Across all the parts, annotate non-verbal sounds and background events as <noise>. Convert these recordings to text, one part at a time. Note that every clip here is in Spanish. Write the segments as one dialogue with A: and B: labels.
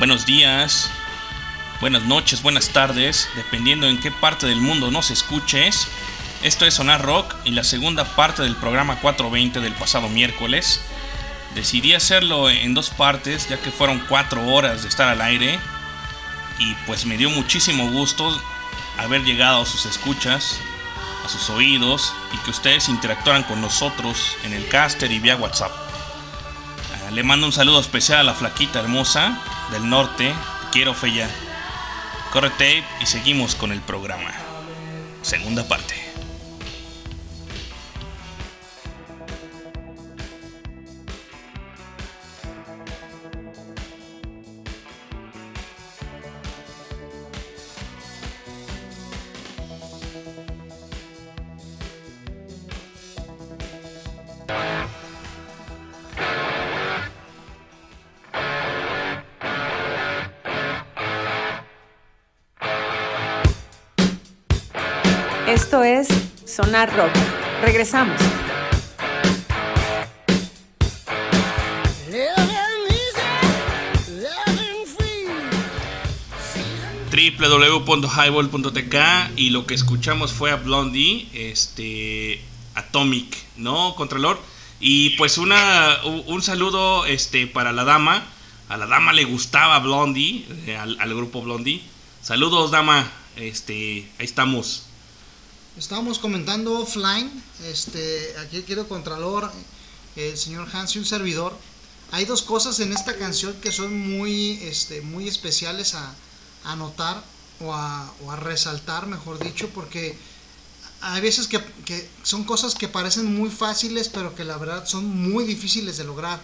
A: buenos días, buenas noches, buenas tardes, dependiendo en qué parte del mundo nos escuches. Esto es Sonar Rock y la segunda parte del programa 420 del pasado miércoles. Decidí hacerlo en dos partes ya que fueron cuatro horas de estar al aire y pues me dio muchísimo gusto haber llegado a sus escuchas, a sus oídos y que ustedes interactuaran con nosotros en el caster y vía WhatsApp. Ah, le mando un saludo especial a la flaquita hermosa del norte, quiero Feya. Corre tape y seguimos con el programa. Segunda parte.
B: Rock. Regresamos.
A: www.highball.tk y lo que escuchamos fue a Blondie, este Atomic, ¿no? Contralor. Y pues una un saludo este para la dama. A la dama le gustaba Blondie, eh, al, al grupo Blondie. Saludos, dama. Este, ahí estamos.
C: Estábamos comentando offline, este, aquí quiero Contralor, el señor Hans y un servidor. Hay dos cosas en esta canción que son muy, este, muy especiales a, a notar o a, o a, resaltar, mejor dicho, porque hay veces que, que, son cosas que parecen muy fáciles, pero que la verdad son muy difíciles de lograr.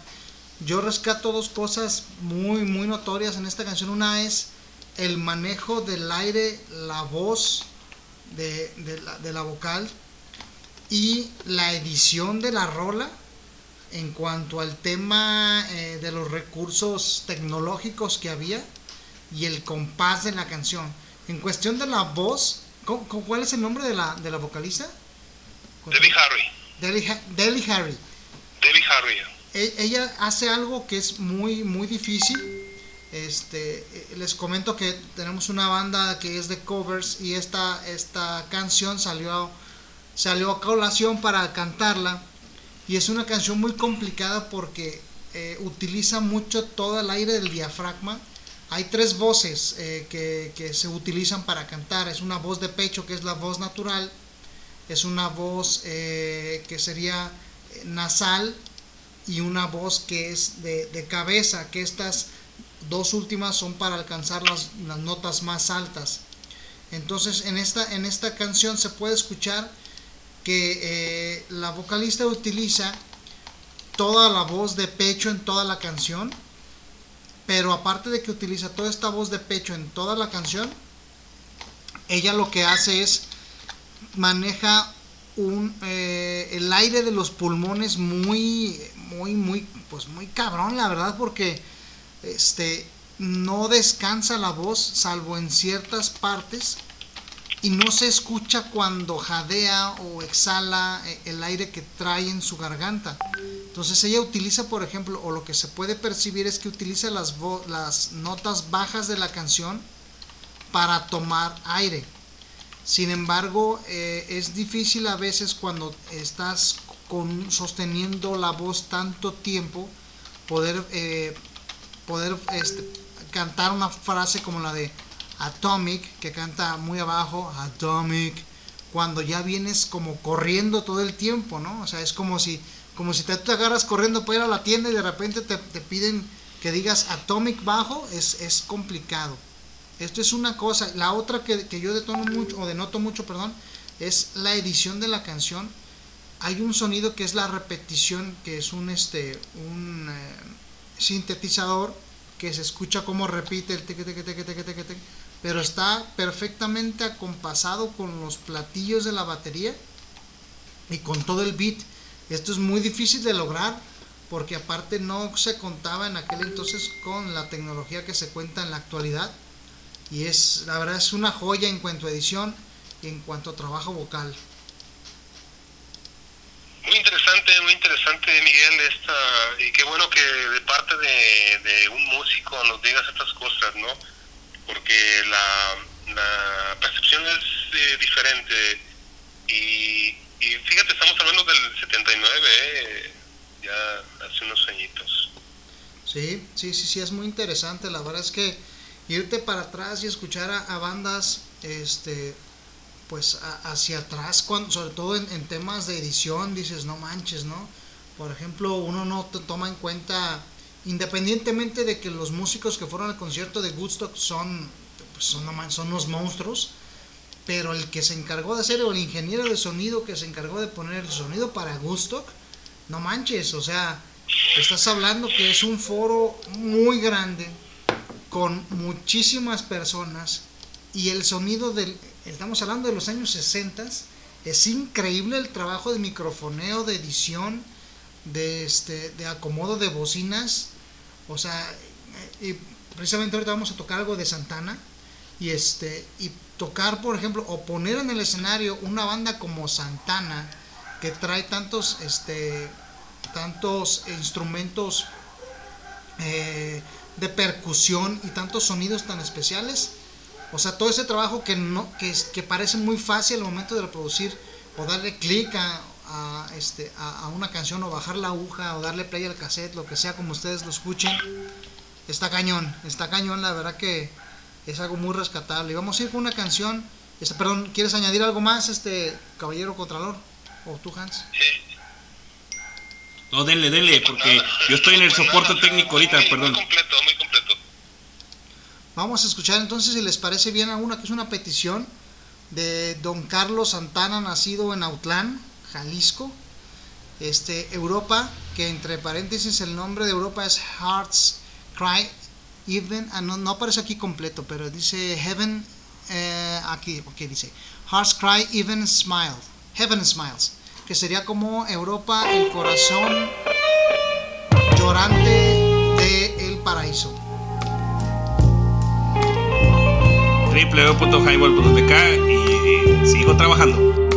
C: Yo rescato dos cosas muy, muy notorias en esta canción. Una es el manejo del aire, la voz de, de, la, de la vocal y la edición de la rola en cuanto al tema eh, de los recursos tecnológicos que había y el compás de la canción. En cuestión de la voz, ¿cuál es el nombre de la, de la vocalista?
D: Debbie Harry.
C: Debbie, Debbie Harry.
D: Debbie Harry.
C: E, ella hace algo que es muy, muy difícil. Este, les comento que tenemos una banda que es de covers y esta, esta canción salió, salió a colación para cantarla. Y es una canción muy complicada porque eh, utiliza mucho todo el aire del diafragma hay tres voces eh, que, que, se utilizan para cantar. Es una voz de pecho que es la voz natural. Es una voz eh, que sería nasal y una voz que es de, de, cabeza, que estas dos últimas son para alcanzar las, las notas más altas. Entonces en esta, en esta canción se puede escuchar que eh, la vocalista utiliza toda la voz de pecho en toda la canción pero aparte de que utiliza toda esta voz de pecho en toda la canción, ella lo que hace es maneja un, eh, el aire de los pulmones muy, muy, muy, pues muy cabrón, la verdad, porque este, no descansa la voz, salvo en ciertas partes, y no se escucha cuando jadea o exhala el aire que trae en su garganta. Entonces ella utiliza, por ejemplo, o lo que se puede percibir es que utiliza las, notas bajas de la canción para tomar aire. Sin embargo, eh, es difícil a veces cuando estás sosteniendo la voz tanto tiempo poder, eh, poder este, cantar una frase como la de Atomic, que canta muy abajo, Atomic, cuando ya vienes como corriendo todo el tiempo, ¿no? O sea, es como si como si te, agarras corriendo para ir a la tienda y de repente te, te piden que digas atomic bajo, es, es, complicado. Esto es una cosa. La otra que, que yo detono mucho, o denoto mucho, perdón, es la edición de la canción. Hay un sonido que es la repetición, que es un, este, un eh, sintetizador que se escucha como repite el teque, teque, teque, teque, teque, teque, pero está perfectamente acompasado con los platillos de la batería y con todo el beat. Esto es muy difícil de lograr porque aparte no se contaba en aquel entonces con la tecnología que se cuenta en la actualidad y es la verdad es una joya en cuanto a edición y en cuanto a trabajo vocal.
D: Muy interesante muy interesante, Miguel, esta, y qué bueno que de parte de, un músico nos digas estas cosas, ¿no? Porque la, percepción es eh, diferente. Y, y fíjate, estamos hablando del 79, ¿eh? ya hace unos añitos.
C: Sí, sí, sí, sí, es muy interesante. La verdad es que irte para atrás y escuchar a bandas, este, pues hacia atrás, cuando, sobre todo en, temas de edición, dices, no manches, ¿no? Por ejemplo, uno no toma en cuenta, independientemente de que los músicos que fueron al concierto de Woodstock son, pues son, son unos monstruos, pero el que se encargó de hacer, o el ingeniero de sonido que se encargó de poner el sonido para Woodstock, no manches, o sea, estás hablando que es un foro muy grande, con muchísimas personas, y el sonido del, estamos hablando de los años 60, es increíble el trabajo de microfoneo, de edición, de, este, de acomodo de bocinas, o sea, eh, precisamente ahorita vamos a tocar algo de Santana, y este, y tocar, por ejemplo, o poner en el escenario una banda como Santana, que trae tantos, este, tantos instrumentos eh, de percusión y tantos sonidos tan especiales. O sea, todo ese trabajo que no que, es- que parece muy fácil al momento de reproducir o darle clic a, a, este, a, a una canción o bajar la aguja o darle play al cassette, lo que sea como ustedes lo escuchen, está cañón, está cañón, la verdad que es algo muy rescatable. Y vamos a ir con una canción, este, perdón, ¿quieres añadir algo más, este caballero Contralor? ¿O tú, Hans?
A: No, denle, denle, porque yo estoy en el soporte técnico ahorita, perdón.
D: Muy completo, muy completo.
C: Vamos a escuchar entonces si les parece bien a una que es una petición de don Carlos Santana, nacido en Autlán, Jalisco, este, Europa, que entre paréntesis el nombre de Europa es Hearts Cry Even, ah, no, no aparece aquí completo, pero dice Heaven, eh, aquí, ok, dice Hearts Cry Even Smile, Heaven Smiles, que sería como Europa, el corazón llorante de el paraíso.
A: www.highball.tk y, y sigo trabajando.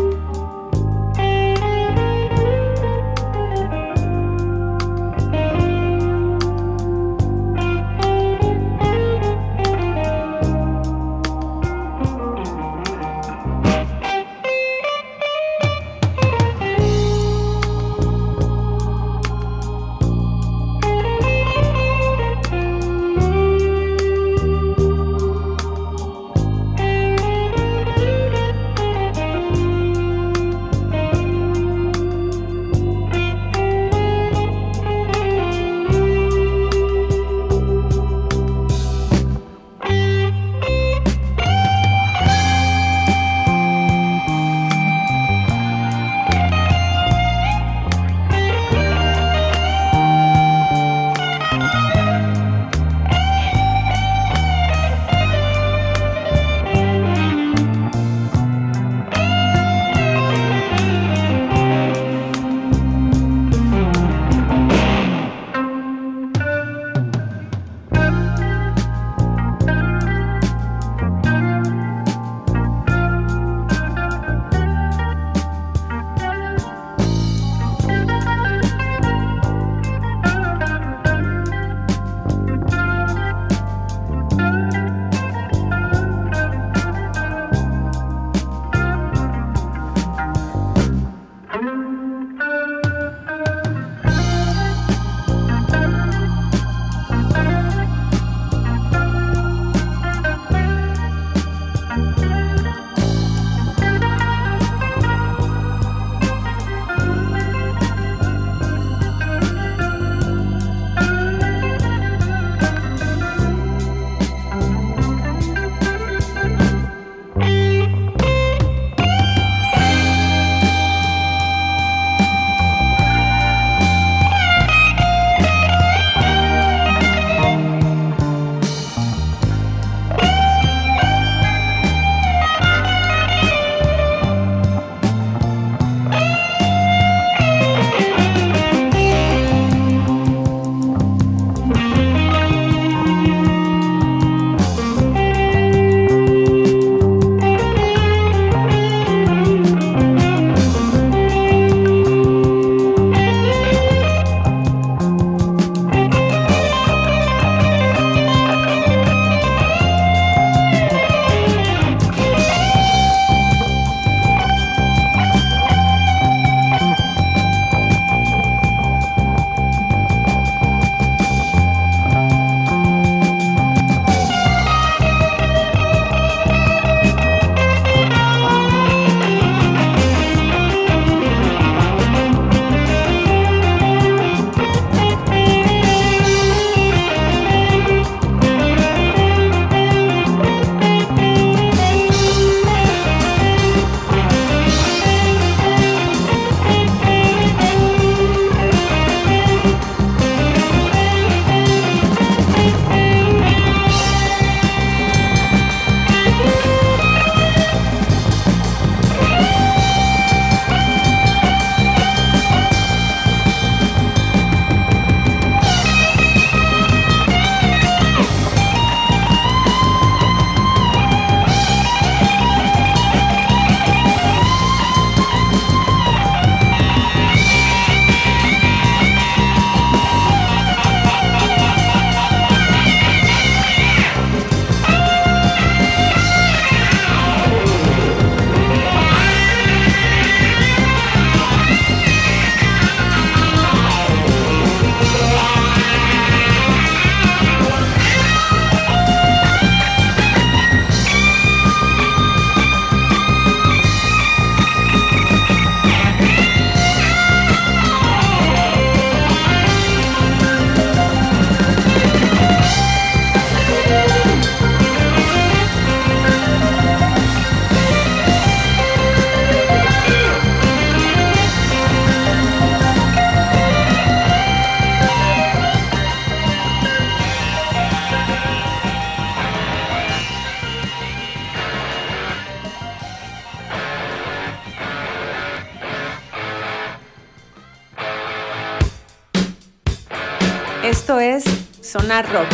B: Esto es Sonar Rock.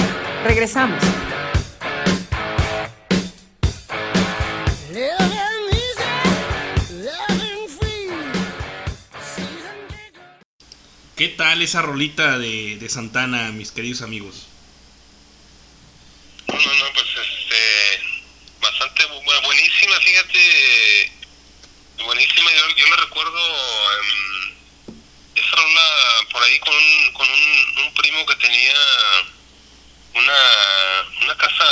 B: Regresamos.
A: ¿Qué tal esa rolita de, de Santana, mis queridos amigos?
D: No, no, no, pues este, bastante bu- buenísima, fíjate, buenísima, yo, yo la recuerdo, em, esa rola por ahí con un, con un, un primo que tenía una, una casa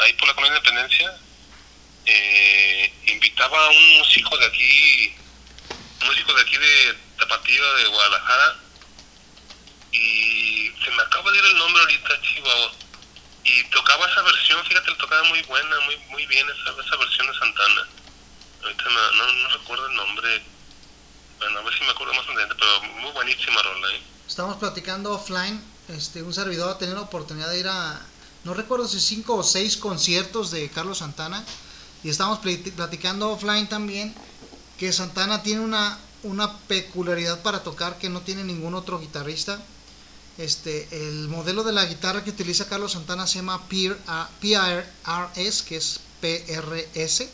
D: ahí por la Colonia Independencia, eh, invitaba a un músico de aquí, un músico de aquí de Tapatío, de Guadalajara, y se me acaba de ir el nombre ahorita, Chihuahua y tocaba esa versión, fíjate, la tocaba muy buena, muy muy bien esa, esa versión de Santana. Ahorita no, no, no recuerdo el nombre, bueno, a ver si me acuerdo más adelante, pero muy buenísima rola. ¿eh?
C: Platicando offline. Este, un servidor ha tenido la oportunidad de ir a, no recuerdo si cinco o seis conciertos de Carlos Santana. Y estamos plat- platicando offline también que Santana tiene una, una peculiaridad para tocar que no tiene ningún otro guitarrista. Este, el modelo de la guitarra que utiliza Carlos Santana se llama PRS, que es PRS,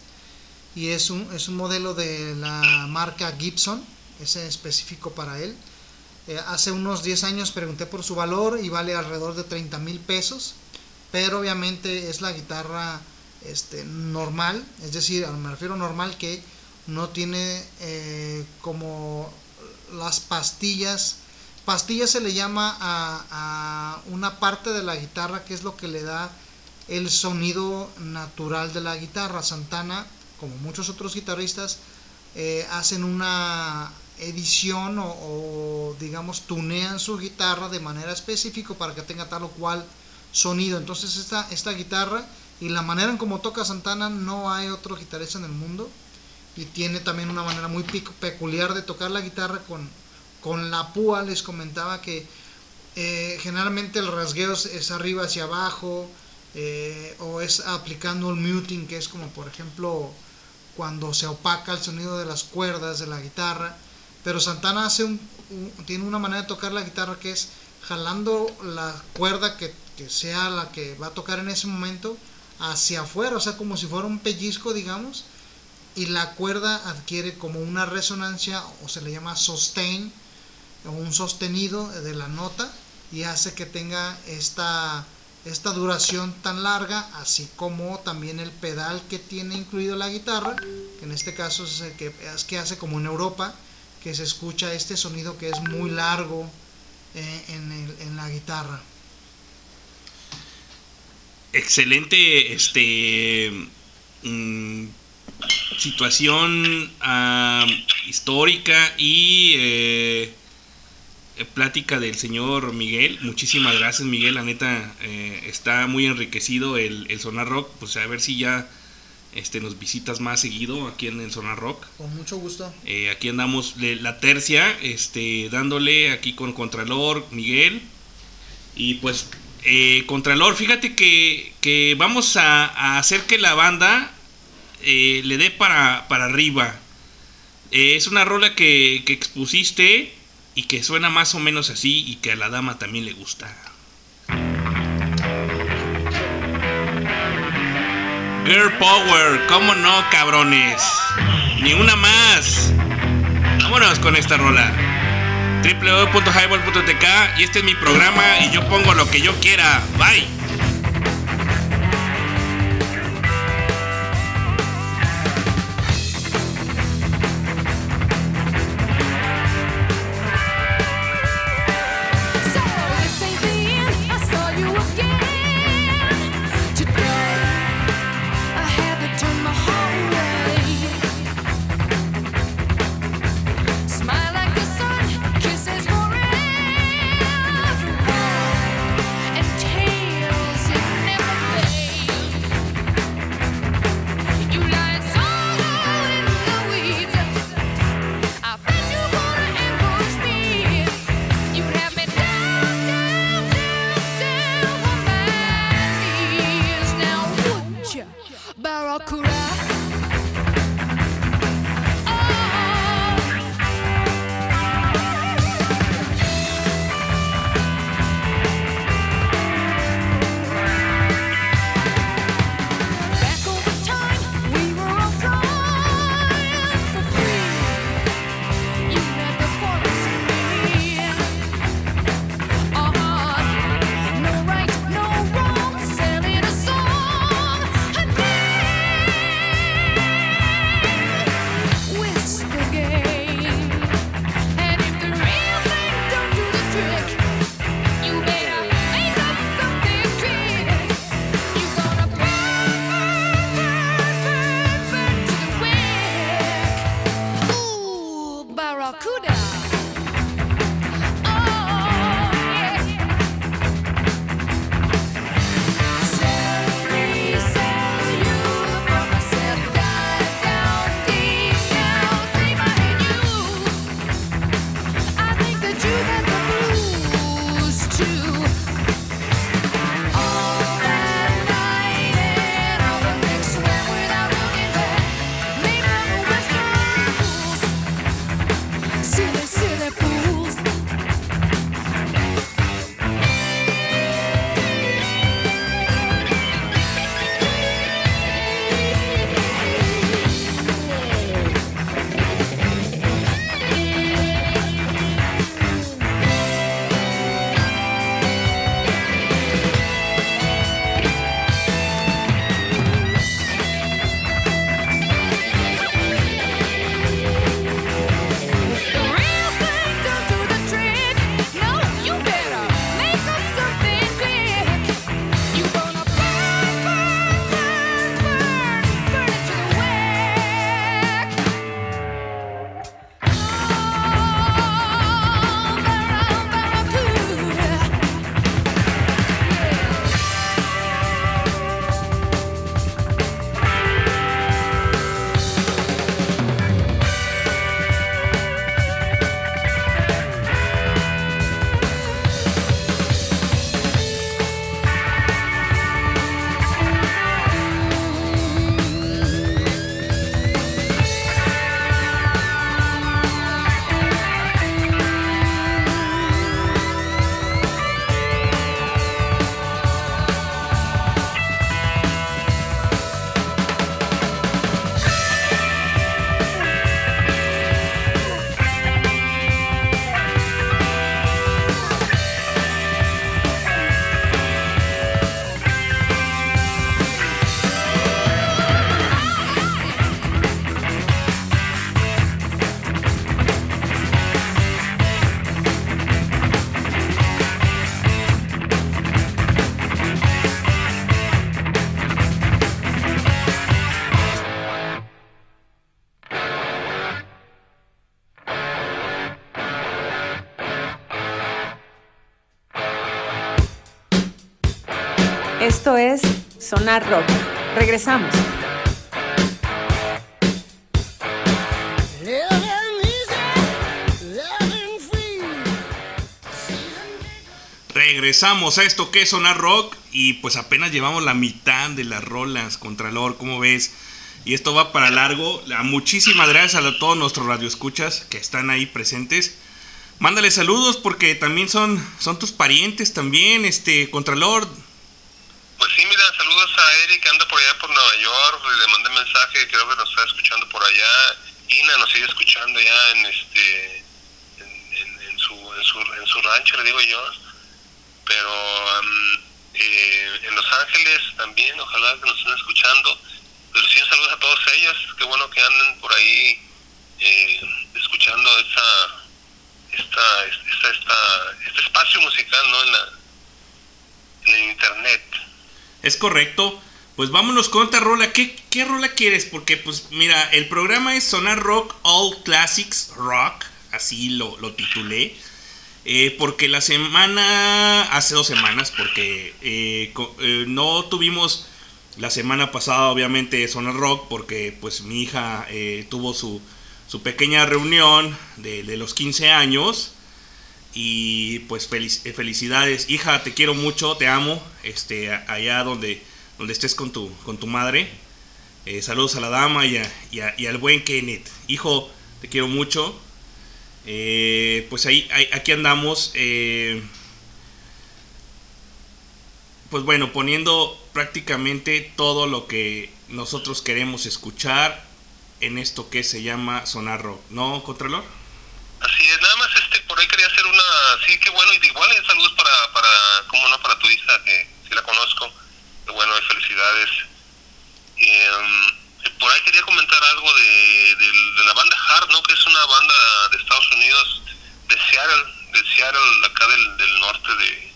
C: y es un, es un modelo de la marca Gibson, es específico para él. Eh, hace unos 10 años pregunté por su valor y vale alrededor de 30 mil pesos, pero obviamente es la guitarra este, normal, es decir, me refiero normal que no tiene eh, como las pastillas. Pastillas se le llama a, una parte de la guitarra que es lo que le da el sonido natural de la guitarra. Santana, como muchos otros guitarristas, eh, hacen una edición o, digamos tunean su guitarra de manera específica para que tenga tal o cual sonido. Entonces esta, esta guitarra y la manera en como toca Santana no hay otro guitarrista en el mundo y tiene también una manera muy peculiar de tocar la guitarra con, con la púa. Les comentaba que eh, generalmente el rasgueo es, arriba hacia abajo eh, o es aplicando un muting que es como por ejemplo cuando se opaca el sonido de las cuerdas de la guitarra. Pero Santana tiene una manera de tocar la guitarra que es jalando la cuerda que, sea la que va a tocar en ese momento hacia afuera, o sea, como si fuera un pellizco, digamos, y la cuerda adquiere como una resonancia o se le llama sustain o un sostenido de la nota y hace que tenga esta esta duración tan larga así como también el pedal que tiene incluido la guitarra que en este caso es el que que hace como en Europa que se escucha este sonido que es muy largo eh, en, la guitarra
A: Excelente, este. mm, situación ah, histórica y eh, eh, plática del señor Miguel. Muchísimas gracias, Miguel. La neta, eh, está muy enriquecido el, el Sonar Rock. Pues a ver si ya este, nos visitas más seguido aquí en Sonar Rock.
C: con mucho gusto
A: Eh, aquí andamos de la tercia, este, dándole aquí con Contralor, Miguel. Y pues, eh, Contralor, fíjate que, que vamos a, a hacer que la banda eh, le dé para, para arriba. Es una rola que, que expusiste y que suena más o menos así y que a la dama también le gusta. Girl Power, ¿cómo no, cabrones? Ni una más. Vámonos con esta rola. www.highball.tk y este es mi programa y yo pongo lo que yo quiera. Bye.
B: Esto es Sonar Rock. Regresamos.
A: Regresamos a esto que es Sonar Rock y pues apenas llevamos la mitad de las rolas Contralor, ¿cómo ves? Y esto va para largo. La- Muchísimas gracias a todos nuestros radioescuchas que están ahí presentes. Mándale saludos porque también son, son tus parientes también, este Contralor.
D: Sí, mira, saludos a Eric anda por allá por Nueva York, le mandé mensaje, creo que nos está escuchando por allá. Ina nos sigue escuchando ya en este en, en- su, en, su, en su rancho, le digo yo. Pero am, eh, en Los Ángeles también, ojalá que nos estén escuchando. Pero sí, saludos a todas ellas, qué bueno que anden por ahí eh, escuchando esta, esta, esta, este espacio musical ¿no? en, la, en el internet.
A: Es correcto. Pues vámonos con otra rola. ¿Qué, qué rola quieres? Porque, pues, mira, el programa es Sonar Rock All Classics Rock. Así lo, lo titulé. Eh, porque la semana. Hace dos semanas, porque eh, eh, no tuvimos la semana pasada, obviamente, Sonar Rock. Porque, pues, mi hija tuvo su, su pequeña reunión de, de los 15 años. Y pues eh, felicidades, hija, te quiero mucho, te amo, este, allá donde, donde estés con tu, con tu madre. Eh, saludos a la dama y a- y al buen Kenneth. Hijo, te quiero mucho. Eh, pues ahí, ahí- aquí andamos. eh, pues bueno, poniendo prácticamente todo lo que nosotros queremos escuchar en esto que se llama Sonar Rock. ¿No, Contralor?
D: Así es, nada más este, por ahí quería hacer una, sí, qué bueno, y igual eh, saludos para, para, cómo no, para tu hija, que sí la conozco, qué bueno, y felicidades. Em, por ahí quería comentar algo de, de- de la banda Hard, ¿no? Que es una banda de Estados Unidos, de Seattle, de Seattle, acá del, del norte de,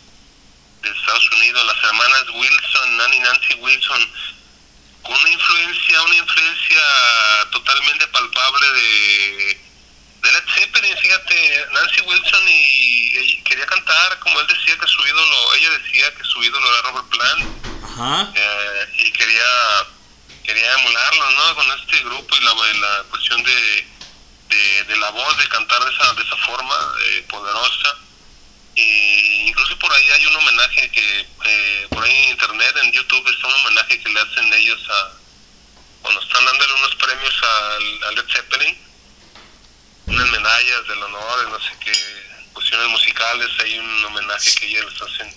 D: de Estados Unidos, las hermanas Wilson, Nanny Nancy Wilson, con una influencia, una influencia totalmente palpable de, de Led Zeppelin, fíjate, Nancy Wilson y, y quería cantar, como él decía que su ídolo, ella decía que su ídolo era Robert Plant,
A: Ajá.
D: eh, y quería quería emularlo, ¿no? Con este grupo y la, la cuestión de, de, de la voz, de cantar de esa, de esa forma eh, poderosa. Y incluso por ahí hay un homenaje que, eh, por ahí en internet, en YouTube, está un homenaje que le hacen ellos a, cuando están dándole unos premios al, al Led Zeppelin, unas medallas del honor, no sé qué, cuestiones musicales, hay un homenaje que ellos les hacen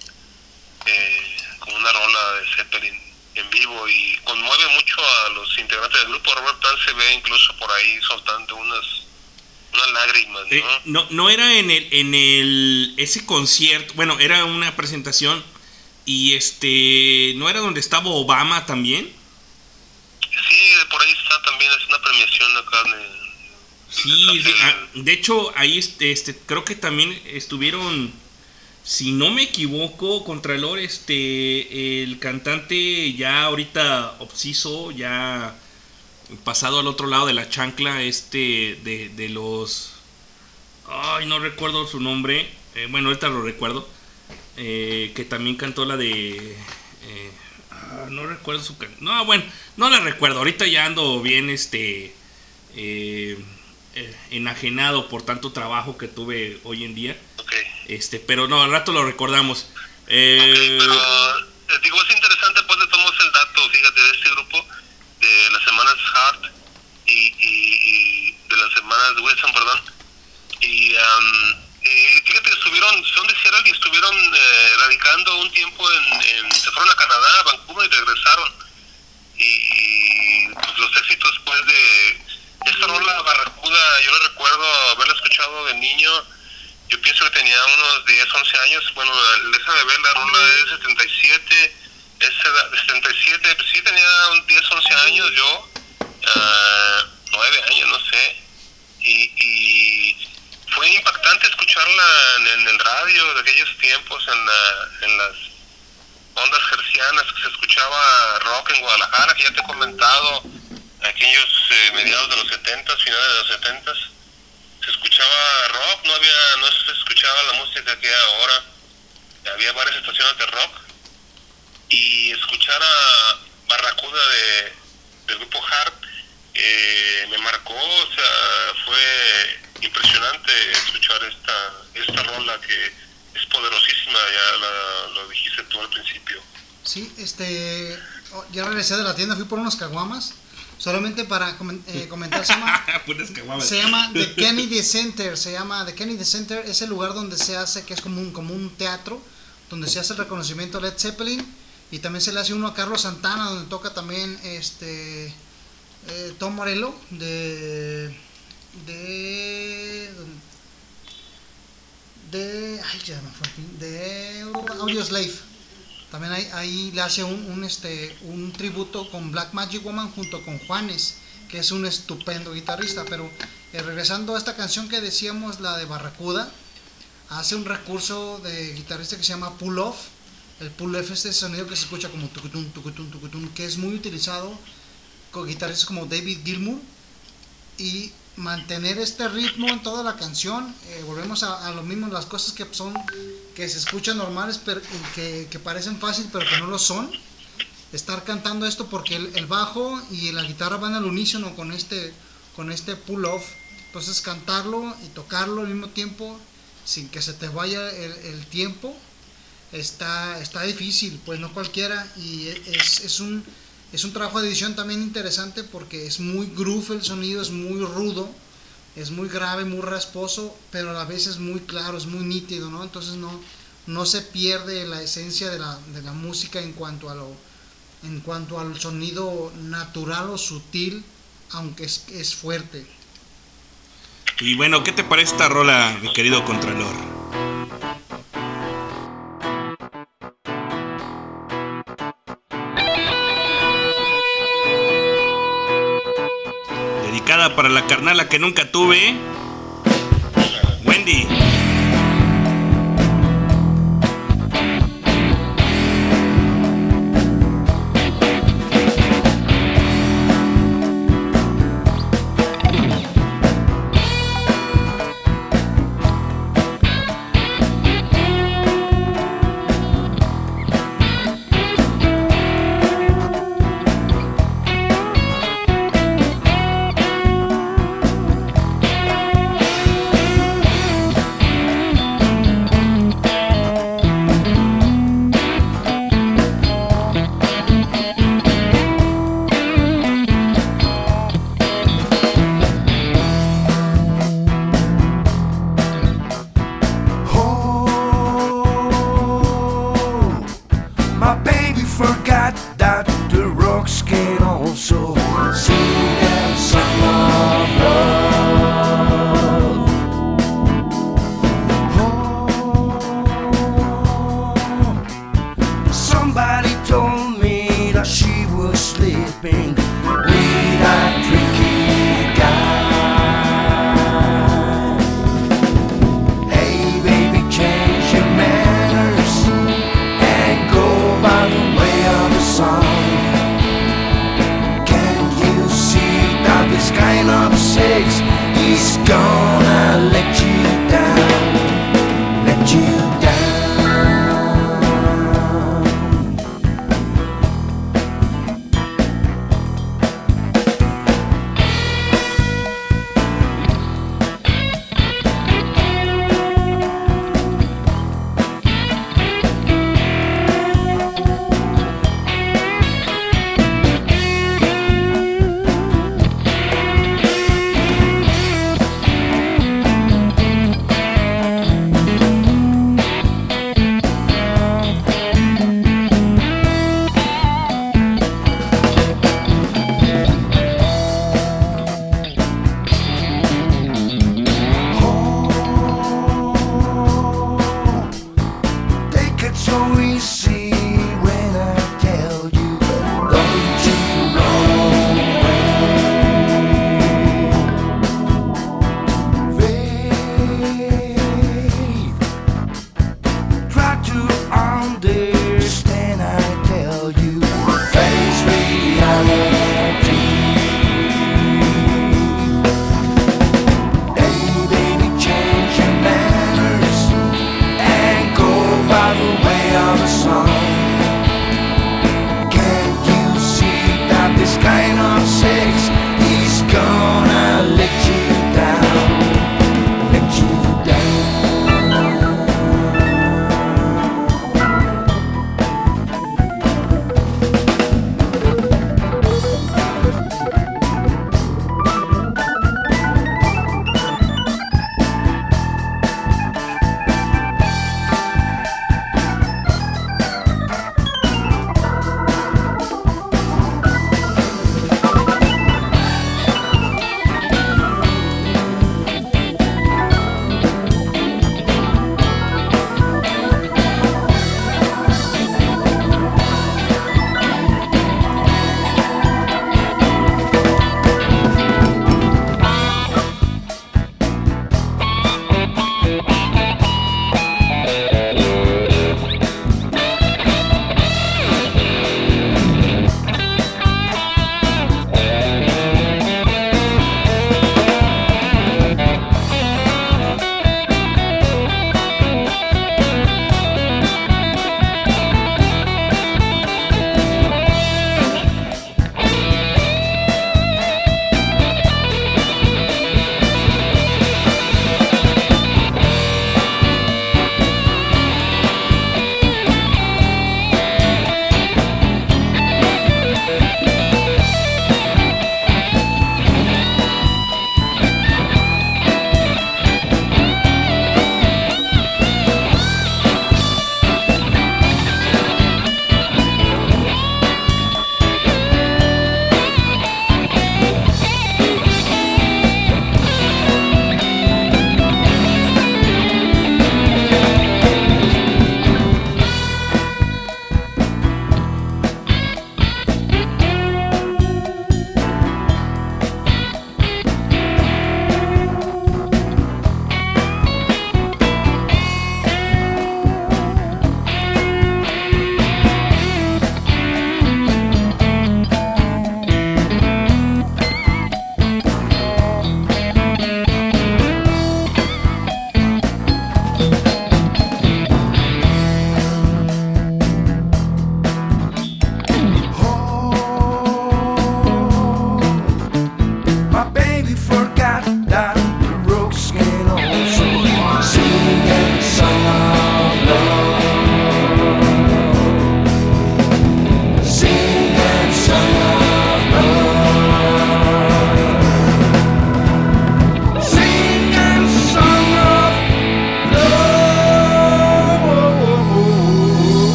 D: eh, con una rola de Zeppelin en vivo y conmueve mucho a los integrantes del grupo. Robert Plant se ve incluso por ahí soltando unas unas lágrimas, ¿no?
A: Eh, no, no era en el, en el, ese concierto, bueno, era una presentación y este, ¿no era donde estaba Obama también?
D: Sí, por ahí está también, es una premiación acá en
A: Sí, sí, ah, de hecho ahí este, este, creo que también estuvieron, si no me equivoco, Contralor, este, el cantante ya ahorita obsiso, ya pasado al otro lado de la chancla, este, de, de los, ay, no recuerdo su nombre, eh, bueno, ahorita lo recuerdo, eh, que también cantó la de, eh, ah, no recuerdo su no, bueno, no la recuerdo, ahorita ya ando bien, este, eh, eh, enajenado por tanto trabajo que tuve hoy en día.
D: Ok.
A: Este, pero no, al rato lo recordamos. Eh,
D: pero eh, digo, es interesante pues de tomos el dato, fíjate, de este grupo, de las semanas Hart y, y, y de las semanas Wilson, perdón. Y, am, y fíjate que estuvieron, son de Seattle y estuvieron eh, radicando un tiempo en, en- se fueron a Canadá, a Vancouver y regresaron. Y, y, pues los éxitos pues de esta rola Barracuda, yo lo recuerdo haberla escuchado de niño, yo pienso que tenía unos 10, 11 años, bueno, déjame ver, la rola es de 77, es de 77, pues sí tenía un 10, 11 años yo, ah, 9 años, no sé, y, y fue impactante escucharla en, en el radio de aquellos tiempos, en, la, en las ondas gercianas, que se escuchaba rock en Guadalajara, que ya te he comentado, aquellos eh, mediados de los 70, finales de los 70 escuchaba rock, no había, no se escuchaba la música que hay ahora, había varias estaciones de rock y escuchar a Barracuda de, del grupo Hard eh, me marcó, o sea, fue impresionante escuchar esta, esta rola que es poderosísima, ya la- lo dijiste tú al principio.
C: Sí, este, oh, ya regresé de la tienda, fui por unos caguamas, solamente para eh, <laughs> comentar, se llama, <laughs> se The <laughs> Kennedy Center, se llama The Kennedy Center, es el lugar donde se hace, que es como un, como un teatro, donde se hace el reconocimiento a Led Zeppelin, y también se le hace uno a Carlos Santana, donde toca también este eh, Tom Morello, de, de, de, ay, ya me fue de Audio Slave. También ahí, le hace un, un, este, un tributo con Black Magic Woman junto con Juanes, que es un estupendo guitarrista. Pero eh, regresando a esta canción que decíamos, la de Barracuda, hace un recurso de guitarrista que se llama pull off. El pull off es este sonido que se escucha como tucutun, tucutun, tucutun, que es muy utilizado con guitarristas como David Gilmour. Y mantener este ritmo en toda la canción, eh, volvemos a, a lo mismo, las cosas que son que se escuchan normales, pero y que, que parecen fácil, pero que no lo son. Estar cantando esto porque el, el bajo y la guitarra van al unísono con este, con este pull off. Entonces cantarlo y tocarlo al mismo tiempo sin que se te vaya el, el tiempo está, está difícil, pues no cualquiera. Y es, es un, es un trabajo de edición también interesante porque es muy groove el sonido, es muy rudo, es muy grave, muy rasposo, pero a la vez es muy claro, es muy nítido, ¿no? Entonces no, no se pierde la esencia de la, de la música en cuanto a lo en cuanto al sonido natural o sutil, aunque es, es fuerte.
A: Y bueno, ¿qué te parece esta rola, mi querido Contralor? Para la carnala que nunca tuve, Wendy.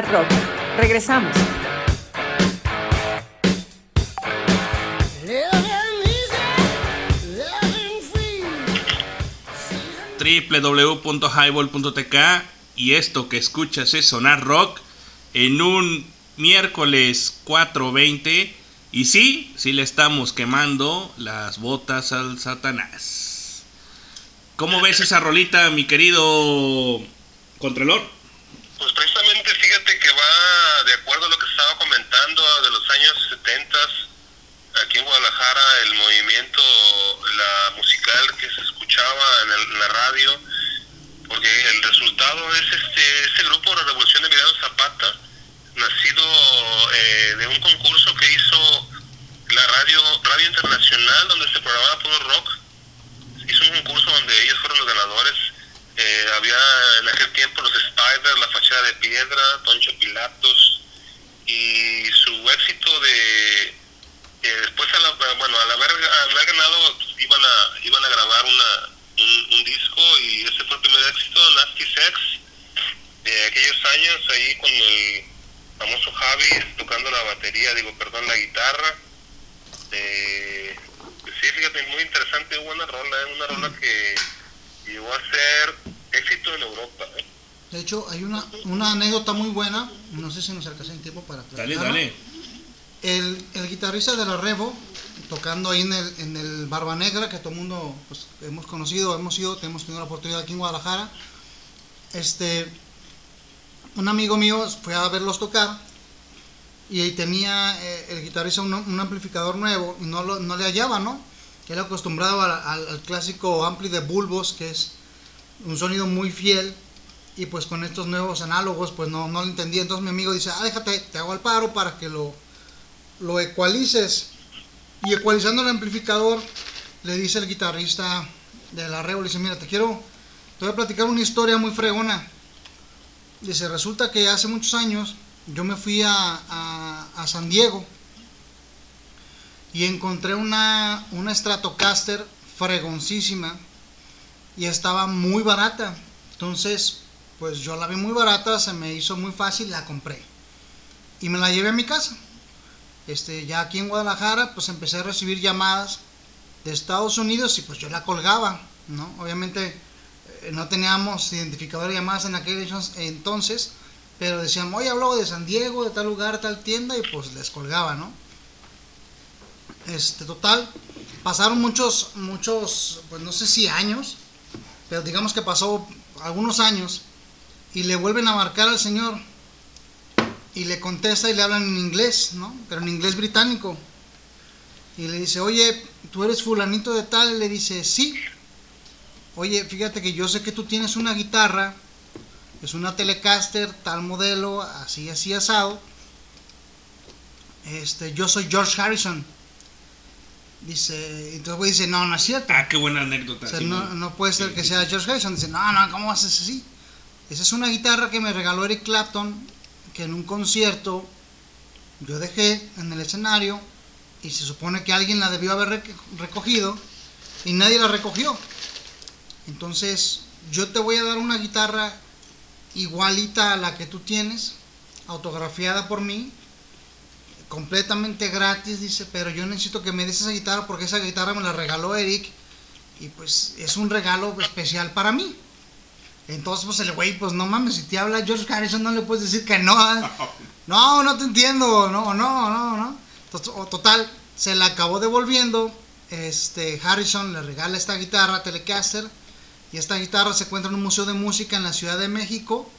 B: Rock. Regresamos.
A: www.highball.tk y esto que escuchas es Sonar Rock en un miércoles 4.20 y sí, sí le estamos quemando las botas al Satanás. ¿Cómo ves esa rolita, mi querido Contralor?
D: Pues precisamente fíjate que va de acuerdo a lo que estaba comentando de los años 70 aquí en Guadalajara el movimiento la musical que se escuchaba en, el- en la radio porque el resultado es este ese grupo la Revolución de Emiliano Zapata nacido eh, de un concurso que hizo la radio radio internacional donde se programaba puro rock hizo un concurso donde ellos fueron los ganadores. Eh, había en aquel tiempo los Spiders, La Fachada de Piedra, Toncho Pilatos, y su éxito de. después, a la- bueno, al haber, al haber ganado, pues, iban, a, iban a grabar una, un, un disco, y ese fue el primer éxito, Nasty Sex, de aquellos años, ahí con el famoso Javi tocando la batería, digo, perdón, la guitarra. Eh, sí, fíjate, muy interesante, buena rola, ¿eh? una rola que llegó a ser éxito en Europa. ¿eh?
C: De hecho, hay una, una anécdota muy buena, no sé si nos alcanza el tiempo para
A: Dale,
C: platicarla.
A: dale.
C: El, el guitarrista de la Revo, tocando ahí en el, en el Barba Negra, que todo el mundo pues, hemos conocido, hemos ido, tenemos tenido la oportunidad aquí en Guadalajara. Este, un amigo mío fue a verlos tocar y tenía eh, el guitarrista un, amplificador nuevo y no, lo- no le hallaba, ¿no? Él acostumbrado al, clásico ampli de bulbos, que es un sonido muy fiel y pues con estos nuevos análogos pues no, no lo entendía. Entonces mi amigo dice, ah, déjate, te hago el paro para que lo, lo ecualices. Y ecualizando el amplificador, le dice el guitarrista de la Revo, le dice, mira, te quiero, te voy a platicar una historia muy fregona. Dice, resulta que hace muchos años yo me fui a, a- San Diego y encontré una, una Stratocaster fregoncísima y estaba muy barata. Entonces, pues yo la vi muy barata, se me hizo muy fácil, la compré. Y me la llevé a mi casa. Este, ya aquí en Guadalajara, pues empecé a recibir llamadas de Estados Unidos y pues yo la colgaba, ¿no? Obviamente no teníamos identificador de llamadas en aquel entonces, pero decíamos, oye, hablo de San Diego, de tal lugar, tal tienda, y pues les colgaba, ¿no? Este, total, pasaron muchos, muchos, pues no sé si años, pero digamos que pasó algunos años, y le vuelven a marcar al señor, y le contesta y le hablan en inglés, ¿no? Pero en inglés británico. Y le dice, oye, tú eres fulanito de tal, le dice, sí. Oye, fíjate que yo sé que tú tienes una guitarra, es una Telecaster, tal modelo, así, así asado. Este, yo soy George Harrison. Dice, entonces güey dice, no, no es cierto.
A: Ah, qué buena anécdota.
C: O sea,
A: Simón.
C: no, no puede ser que sea George Harrison. Dice, no, no, ¿cómo hacer así? Esa es una guitarra que me regaló Eric Clapton, que en un concierto yo dejé en el escenario y se supone que alguien la debió haber rec- recogido y nadie la recogió. Entonces, yo te voy a dar una guitarra igualita a la que tú tienes, autografiada por mí, completamente gratis, dice, pero yo necesito que me des esa guitarra porque esa guitarra me la regaló Eric y pues es un regalo especial para mí. Entonces, pues el güey, pues no mames, si te habla George Harrison no le puedes decir que no. ¿eh? <laughs> No, no te entiendo, no, no, no, no. Total, se la acabó devolviendo. Este, Harrison le regala esta guitarra Telecaster y esta guitarra se encuentra en un museo de música en la Ciudad de México.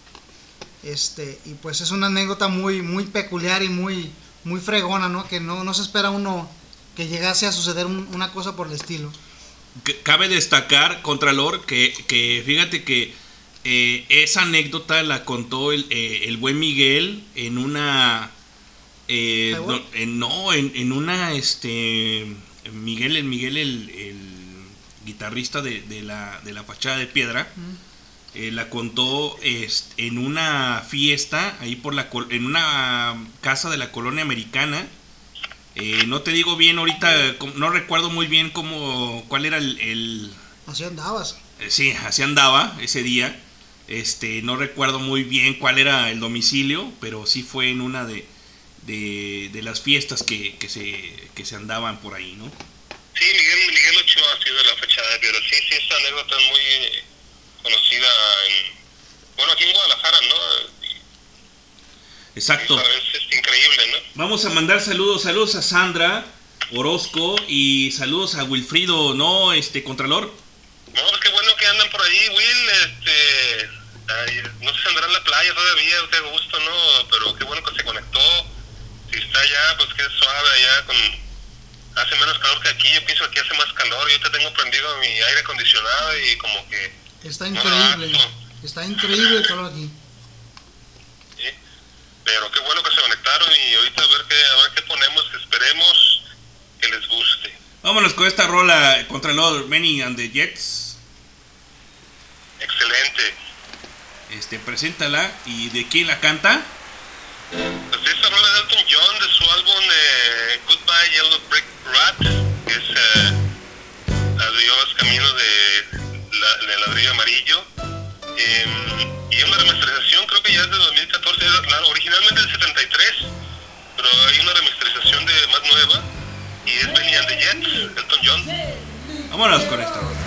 C: Este, y pues es una anécdota muy, muy peculiar y muy, muy fregona, ¿no? Que no, no se espera uno que llegase a suceder un- una cosa por el estilo.
A: Cabe destacar, Contralor, que, que fíjate que eh, esa anécdota la contó el, eh, el buen Miguel en una. eh, no, en, no, en, en una. este Miguel, el Miguel, el, el guitarrista de, de la, de la fachada de piedra. eh, la contó este, en una fiesta ahí por la en una casa de la colonia americana eh, no te digo bien ahorita, no recuerdo muy bien cómo, cuál era el, el-
C: Así andabas.
A: eh, sí, así andaba ese día, Este, no recuerdo muy bien cuál era el domicilio, pero sí fue en una de, de, de las fiestas que, que, se, que se andaban por ahí, ¿no?
D: Sí, Miguel, Miguel Ochoa ha sido la fecha de pero sí, sí, esta anécdota es muy conocida en, bueno, aquí en Guadalajara, ¿no?
A: Exacto.
D: Es, es increíble, ¿no?
A: Vamos a mandar saludos, saludos a Sandra Orozco y saludos a Wilfrido, ¿no? Este, Contralor.
D: No, pues qué bueno que andan por ahí, Will, este, ay, no sé si andará en la playa todavía, de gusto, ¿no? Pero qué bueno que se conectó, si está allá, pues es suave allá, con, hace menos calor que aquí, yo pienso que aquí hace más calor, yo te tengo prendido mi aire acondicionado y como que,
C: Está increíble.
D: no.
C: Está increíble el calor aquí.
D: ¿sí? Pero qué bueno que se conectaron y ahorita a ver qué, a ver qué ponemos, que esperemos que les guste.
A: Vámonos con esta rola, Contralor, Benny and the Jets.
D: Excelente.
A: Este, preséntala y de quién la canta.
D: Pues esta rola de Elton John de su álbum eh, Goodbye Yellow Brick Rat, que es eh, Adiós Camino de, la, de Ladrillo Amarillo. Eh, y es una remasterización, creo que ya es de 2014, era- la- originalmente del 73, pero hay una remasterización de más nueva. Y es Benny and the Jets, Elton John.
A: Vámonos con esta rola.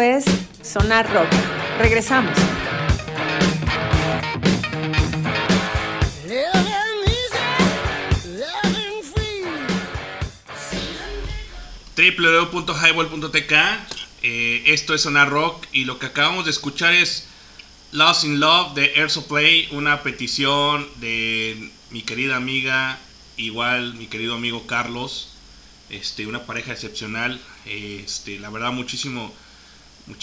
B: Es Sonar Rock. Regresamos.
A: www.highball.tk eh, Esto es Sonar Rock y lo que acabamos de escuchar es Lost in Love de Air Supply, una petición de mi querida amiga, igual mi querido amigo Carlos, este, una pareja excepcional, este, la verdad muchísimo,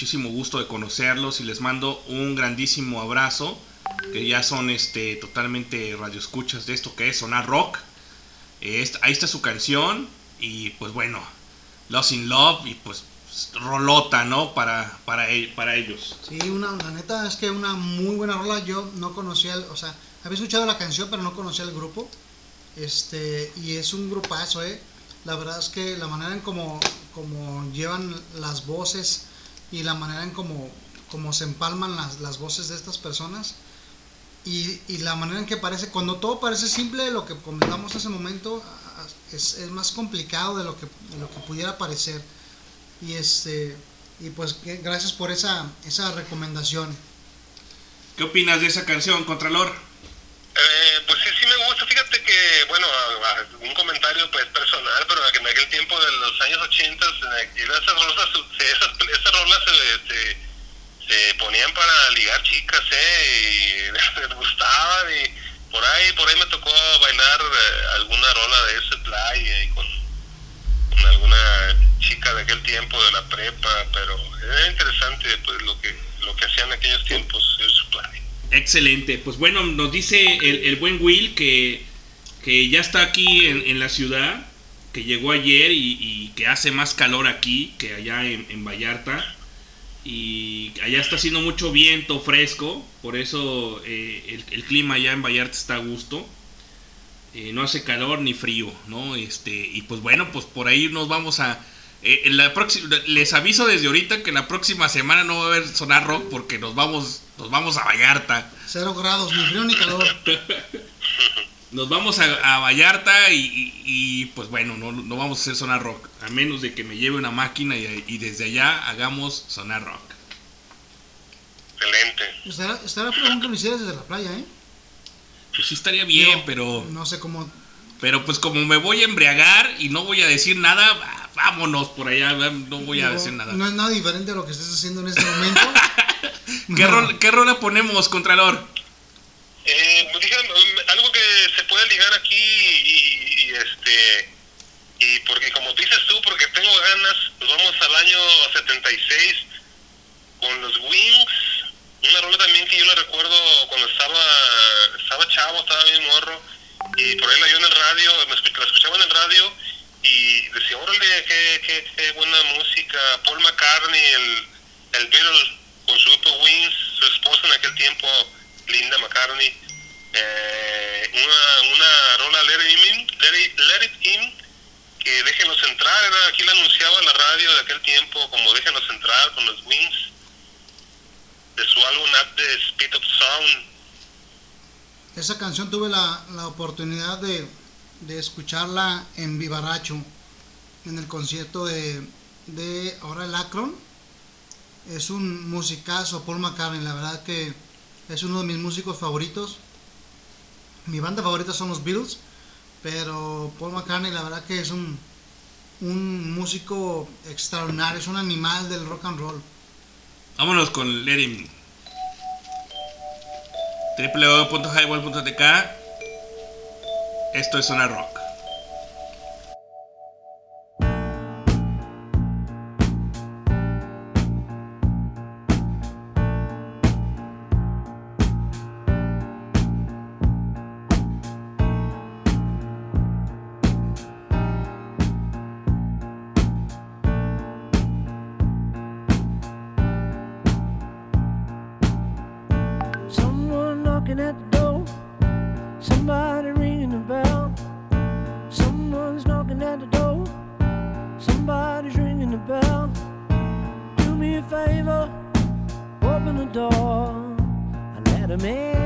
A: muchísimo gusto de conocerlos y les mando un grandísimo abrazo, que ya son este, totalmente radioescuchas de esto que es Sonar Rock. Eh, ahí está su canción y pues bueno, Lost in Love y pues rolota, ¿no? Para, para, e- para ellos.
C: Sí, una, la neta es que una muy buena rola. Yo no conocía, o sea, había escuchado la canción, pero no conocía el grupo. Este, y es un grupazo, ¿eh? La verdad es que la manera en como, como llevan las voces y la manera en como, como se empalman las, las voces de estas personas y, y la manera en que parece, cuando todo parece simple, lo que comentamos hace un momento es, es más complicado de lo que, de lo que pudiera parecer. Y este y pues que- gracias por esa, esa recomendación.
A: ¿Qué opinas de esa canción, Contralor?
D: Eh, pues sí, sí me gusta. Fíjate que, bueno, un comentario pues personal, pero en aquel tiempo de los años 80, esas rolas, esas, esas rolas se, se, ponían para ligar chicas, ¿eh? Y <laughs> les gustaban y por ahí, por ahí me tocó bailar eh, alguna rola de ese play eh, con, alguna chica de aquel tiempo de la prepa, pero era interesante pues lo que lo que hacían en aquellos tiempos.
A: Excelente. Pues bueno, nos dice el buen Will que, que ya está aquí en, en la ciudad, que llegó ayer y, y que hace más calor aquí que allá en, en Vallarta. Y allá está haciendo mucho viento fresco, por eso eh, el, el clima allá en Vallarta está a gusto. Eh, no hace calor ni frío, ¿no? Este, y pues bueno, pues por ahí nos vamos a... eh, en la próxima, les aviso desde ahorita que la próxima semana no va a haber sonar rock porque nos vamos, nos vamos a Vallarta.
C: Cero grados, ni frío ni calor. <laughs>
A: Nos vamos a, a Vallarta y, y- y, pues bueno, no, no vamos a hacer sonar rock. A menos de que me lleve una máquina y, y desde allá hagamos sonar rock.
D: Excelente.
C: Estará, estará fregón que lo hicieras desde la playa, ¿eh?
A: Pues sí estaría bien, pero,
C: No sé cómo.
A: pero pues como me voy a embriagar y no voy a decir nada, vámonos por allá, no voy a decir nada.
C: No es nada diferente a lo que estés haciendo en este momento. <laughs>
A: ¿Qué,
C: No.
A: rol- ¿Qué rola ponemos, Contralor?
D: Eh, pues, digan, um, algo que se puede ligar aquí y, este y porque como dices tú, porque tengo ganas, nos vamos al año 76 con los Wings, una rola también que yo la recuerdo cuando estaba estaba chavo, estaba bien morro y por ahí la yo en el radio, la escuchaba en el radio y decía, órale, qué, qué, qué buena música, Paul McCartney, el, el Beatle con su grupo Wings, su esposa en aquel tiempo, Linda McCartney, eh, una, una rola Let It In, Let It, In, que déjenos entrar, era, aquí la anunciaba la radio de aquel tiempo como déjenos entrar con los Wings, de su álbum At the Speed of Sound.
C: Esa canción tuve la, la oportunidad de, de escucharla en Vivaracho, en el concierto de, de ahora el Akron. Es un musicazo, Paul McCartney, la verdad que es uno de mis músicos favoritos. Mi banda favorita son los Beatles, pero Paul McCartney la verdad que es un, un músico extraordinario, es un animal del rock and roll.
A: Vámonos con Let Him. www.highball.tk Esto es Sonar Rock.
E: And let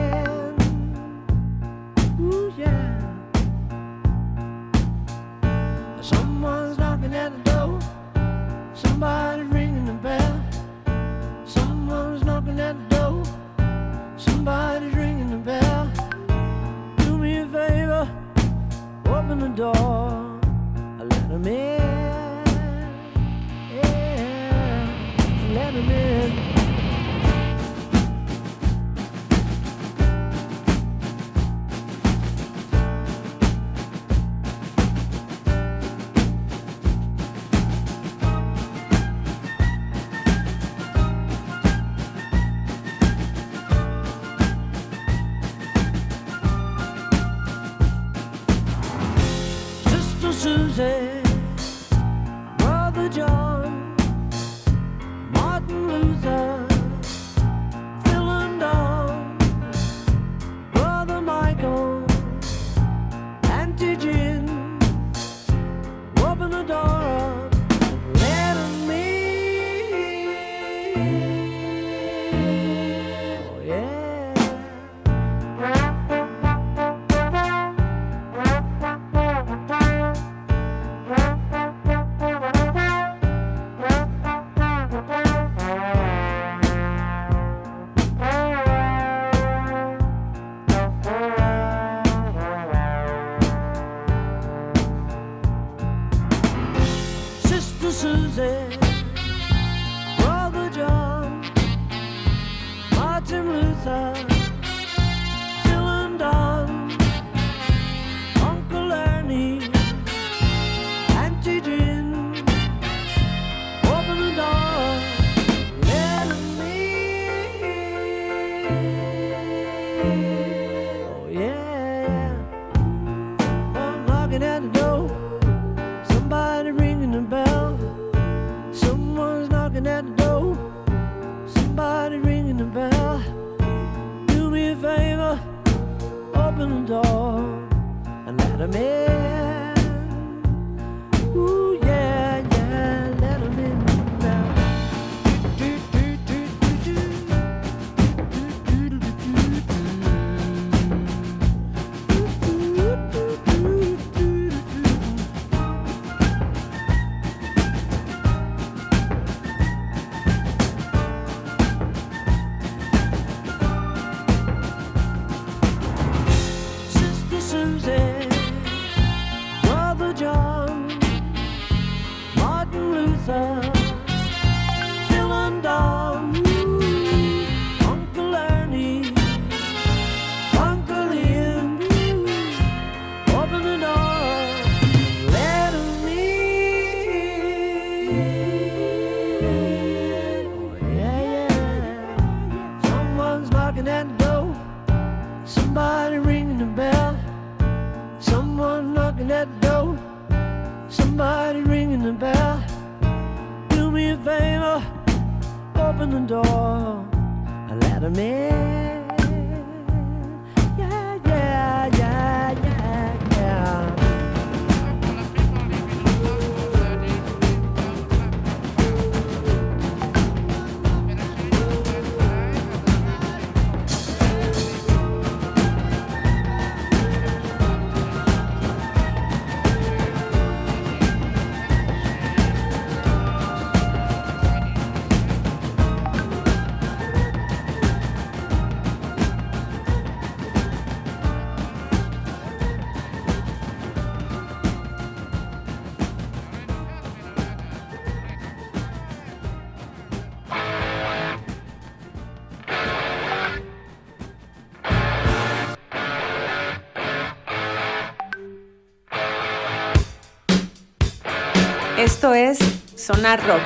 B: Esto es Sonar Rock.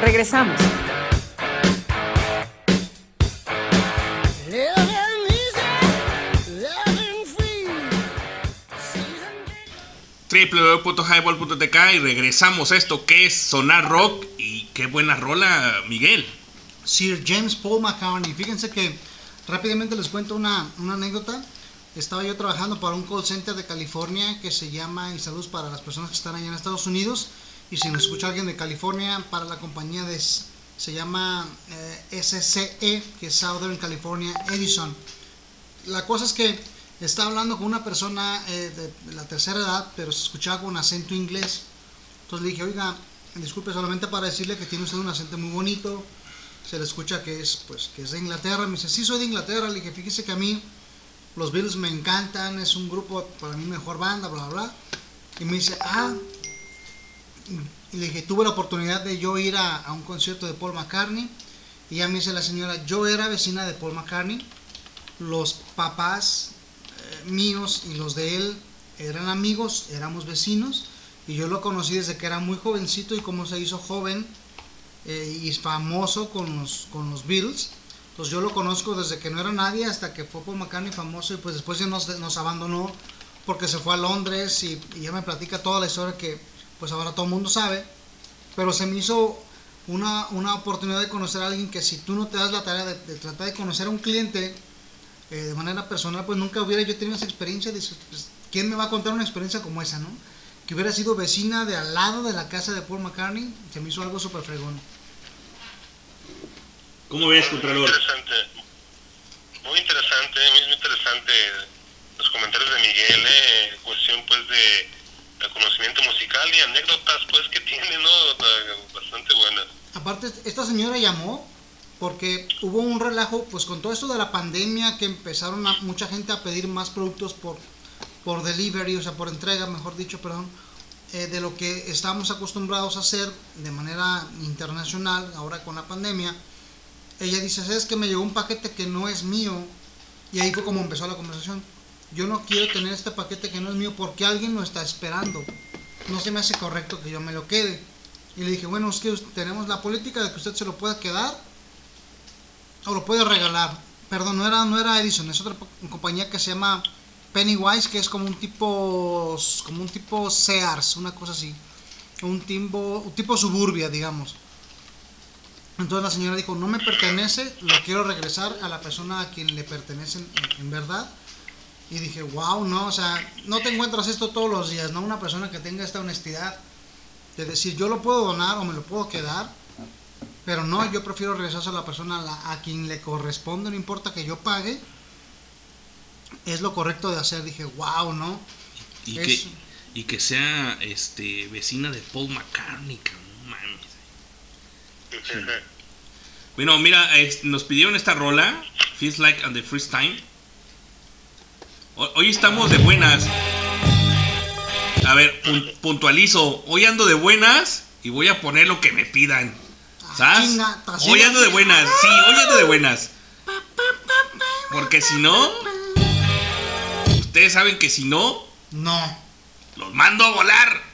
B: Regresamos.
A: Www.highball.tk y regresamos a esto que es Sonar Rock y qué buena rola, Miguel.
C: Sir James Paul McCartney. Fíjense que rápidamente les cuento una, una anécdota. Estaba yo trabajando para un call center de California que se llama, y saludos para las personas que están allá en Estados Unidos, y si nos escucha alguien de California, para la compañía de, se llama eh, SCE, que es Southern California Edison. La cosa es que estaba hablando con una persona eh, de la tercera edad, pero se escuchaba con acento inglés. Entonces le dije, oiga, disculpe solamente para decirle que tiene usted un acento muy bonito, se le escucha que es, pues, que es de Inglaterra. Me dice, sí, soy de Inglaterra. Le dije, fíjese que a mí los Beatles me encantan, es un grupo, para mí, mejor banda, bla, bla. Y me dice, ah, le dije, tuve la oportunidad de yo ir a, a un concierto de Paul McCartney Y ya me dice la señora, yo era vecina de Paul McCartney, los papás eh, míos y los de él eran amigos, éramos vecinos, y yo lo conocí desde que era muy jovencito y como se hizo joven eh, y famoso con los, con los Beatles. Pues yo lo conozco desde que no era nadie hasta que fue Paul McCartney famoso y pues después ya nos, nos abandonó porque se fue a Londres y, y ya me platica toda la historia que pues ahora todo el mundo sabe. Pero se me hizo una, una oportunidad de conocer a alguien que si tú no te das la tarea de, de tratar de conocer a un cliente eh, de manera personal, pues nunca hubiera yo tenido esa experiencia. Dice, pues, ¿quién me va a contar una experiencia como esa, no? Que hubiera sido vecina de al lado de la casa de Paul McCartney, se me hizo algo súper fregón.
A: ¿Cómo ves,
D: Muy
A: Contralor?
D: interesante. Muy interesante, muy interesante los comentarios de Miguel, eh, cuestión pues de, de conocimiento musical y anécdotas pues que tiene, ¿no? Bastante buenas.
C: Aparte, esta señora llamó porque hubo un relajo, pues con todo esto de la pandemia, que empezaron a, mucha gente a pedir más productos por, por delivery, o sea, por entrega, mejor dicho, perdón, eh, de lo que estábamos acostumbrados a hacer de manera internacional, ahora con la pandemia. Ella dice, ¿sabes que me llegó un paquete que no es mío? Y ahí fue como empezó la conversación. Yo no quiero tener este paquete que no es mío porque alguien lo está esperando. No se me hace correcto que yo me lo quede. Y le dije, bueno, es que tenemos la política de que usted se lo pueda quedar o lo puede regalar. Perdón, no era, no era Edison, es otra compañía que se llama Pennywise, que es como un tipo, como un tipo Sears, una cosa así. Un tipo, un tipo suburbia, digamos. Entonces la señora dijo, no me pertenece, lo quiero regresar a la persona a quien le pertenece en, en verdad. Y dije, wow, no, o sea, no te encuentras esto todos los días, ¿no? Una persona que tenga esta honestidad de decir, yo lo puedo donar o me lo puedo quedar, pero no, yo prefiero regresar a la persona a, la- a quien le corresponde, no importa que yo pague, es lo correcto de hacer. Dije, wow, ¿no?
A: Y
C: Es-
A: que, y que sea este vecina de Paul McCartney, no mames. Bueno, mira, es- nos pidieron esta rola, Feels Like and the First Time. Ho- Hoy estamos de buenas. A ver, pun- puntualizo. Hoy ando de buenas y voy a poner lo que me pidan.
C: Ah,
A: ¿Sabes? Hoy ando de buenas. Sí, hoy ando de buenas. Porque si no, ustedes saben que si no,
C: No.
A: los mando a volar.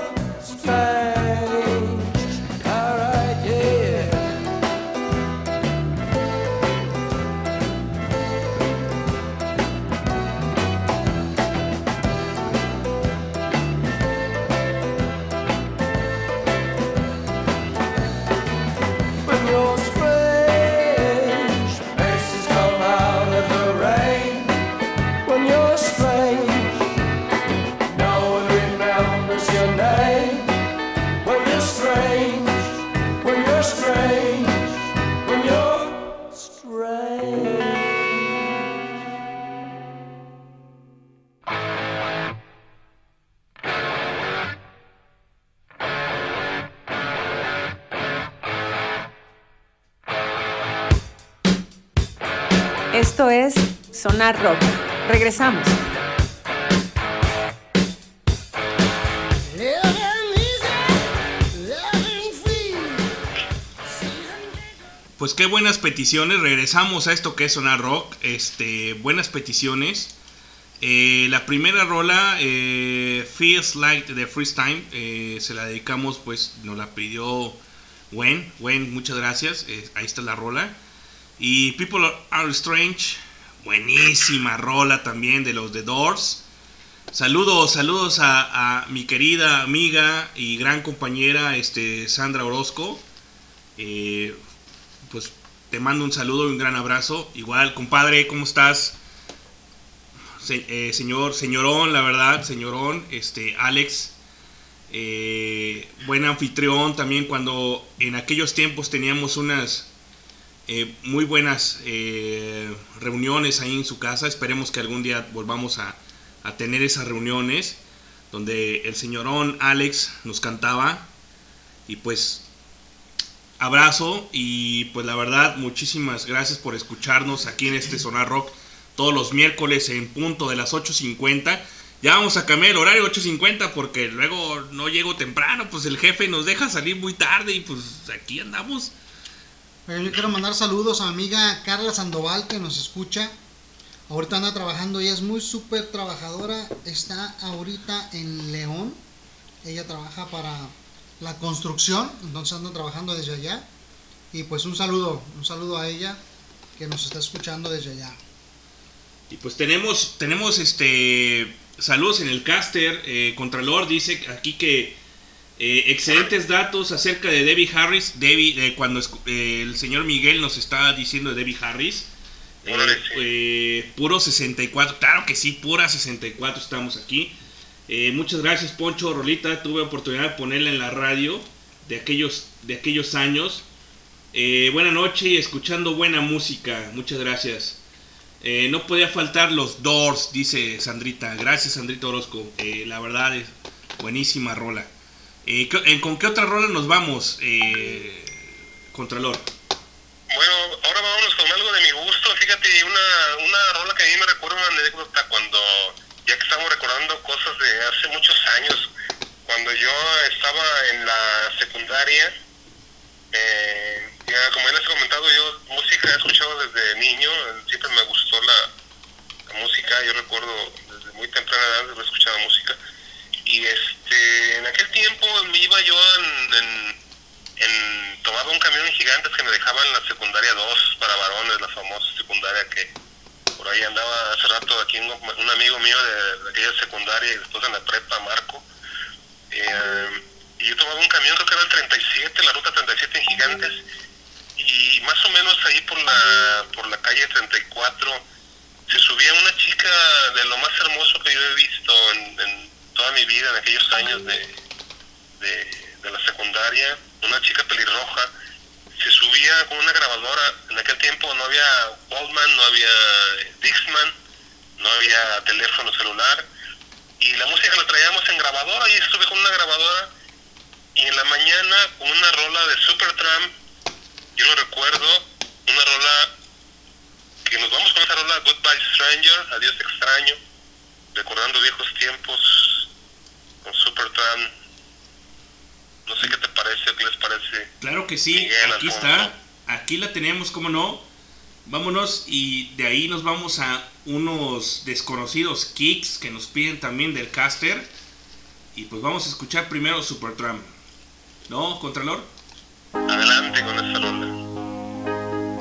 B: Rock. Regresamos.
A: Pues qué buenas peticiones. Regresamos a esto que es Sonar Rock. Este, buenas peticiones. Eh, la primera rola, eh, Feels Like the First Time, eh, se la dedicamos, pues nos la pidió Gwen. Gwen, muchas gracias. Eh, ahí está la rola. Y People Are Strange, buenísima rola también de los The Doors. Saludos, saludos a, mi querida amiga y gran compañera este, Sandra Orozco. Eh, pues te mando un saludo y un gran abrazo. Igual, compadre, ¿cómo estás? Eh, señor, señorón, la verdad, señorón, este, Alex, eh, buen anfitrión también cuando en aquellos tiempos teníamos unas eh, muy buenas eh, reuniones ahí en su casa. Esperemos que algún día volvamos a, a tener esas reuniones donde el señorón Alex nos cantaba y pues abrazo y pues la verdad muchísimas gracias por escucharnos aquí en este Sonar Rock todos los miércoles en punto de las 8.50. Ya vamos a cambiar el horario 8.50 porque luego no llego temprano, pues el jefe nos deja salir muy tarde y pues aquí andamos.
C: Yo quiero mandar saludos a mi amiga Carla Sandoval que nos escucha. Ahorita anda trabajando, ella es muy súper trabajadora. Está ahorita en León. Ella trabaja para la construcción, entonces anda trabajando desde allá. Y pues un saludo, un saludo a ella que nos está escuchando desde allá.
A: Y pues tenemos, tenemos este saludos en el caster. eh, Contralor dice aquí que eh, excelentes datos acerca de Debbie Harris. Debbie, eh, cuando eh, el señor Miguel nos está diciendo de Debbie Harris. eh, puro 64, claro que sí, pura 64 estamos aquí. Muchas gracias Poncho Rolita, tuve oportunidad de ponerla en la radio de aquellos, de aquellos años. Buena noche y escuchando buena música, muchas gracias. Eh, no podía faltar los Doors, dice Sandrita. Gracias, Sandrita Orozco. Eh, la verdad es buenísima rola. Eh, ¿Con qué otra rola nos vamos, eh, Contralor?
D: Bueno, ahora vámonos con algo de mi gusto. Fíjate, una, una rola que a mí me recuerda una anécdota cuando, ya que estamos recordando cosas de hace muchos años, cuando yo estaba en la secundaria, eh, ya como ya les he comentado, yo música he escuchado desde niño, siempre me gustó la, música, yo recuerdo desde muy temprana edad he escuchado música gigantes que me dejaban la secundaria 2 para varones, la famosa secundaria que por ahí andaba hace rato aquí un, un amigo mío de, aquella secundaria y después en la prepa, Marco. Eh, y yo tomaba un camión, creo que era el 37, la ruta 37 en Gigantes, y más o menos ahí por la, por la calle 34 se subía una chica de lo más hermoso que yo he visto en, en toda mi vida, en aquellos años de, de la secundaria, una chica pelirroja, subía con una grabadora, en aquel tiempo no había Walkman, no había Dixman, no había teléfono celular, y la música la traíamos en grabadora, y estuve con una grabadora, y en la mañana con una rola de Supertramp, yo lo recuerdo, una rola que nos vamos con esa rola Goodbye Stranger, Adiós extraño, recordando viejos tiempos con Supertramp. No sé qué te parece, qué les parece.
A: Claro que sí,
D: Miguel
A: aquí
D: Alfonso.
A: está. Aquí la tenemos, ¿cómo no? Vámonos y de ahí nos vamos a unos desconocidos kicks que nos piden también del caster. Y pues vamos a escuchar primero Supertramp. ¿No, Contralor?
D: Adelante con esa rola.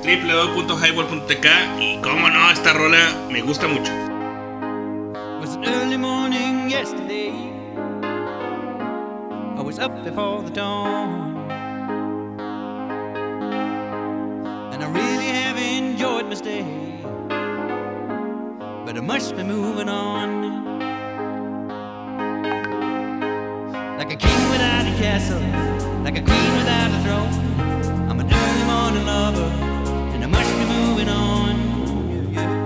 A: www.highball.tk y cómo no, esta rola me gusta mucho.
E: was an early morning yesterday. Was up before the dawn. And I really have enjoyed my stay. But I must be moving on. Like a king without a castle, like a queen without a throne. I'm an early morning lover, and I must be moving on. Yeah, yeah.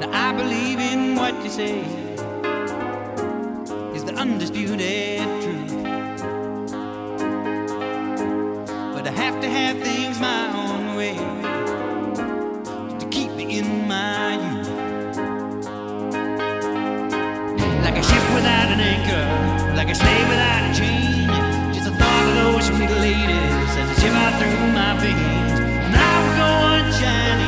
E: Now I believe in what you say undisputed truth. But I have to have things my own way to keep me in my youth. Like a ship without an anchor, like a slave without a chain. Just the thought of those sweet ladies as they shiver through my veins. And I will go on shining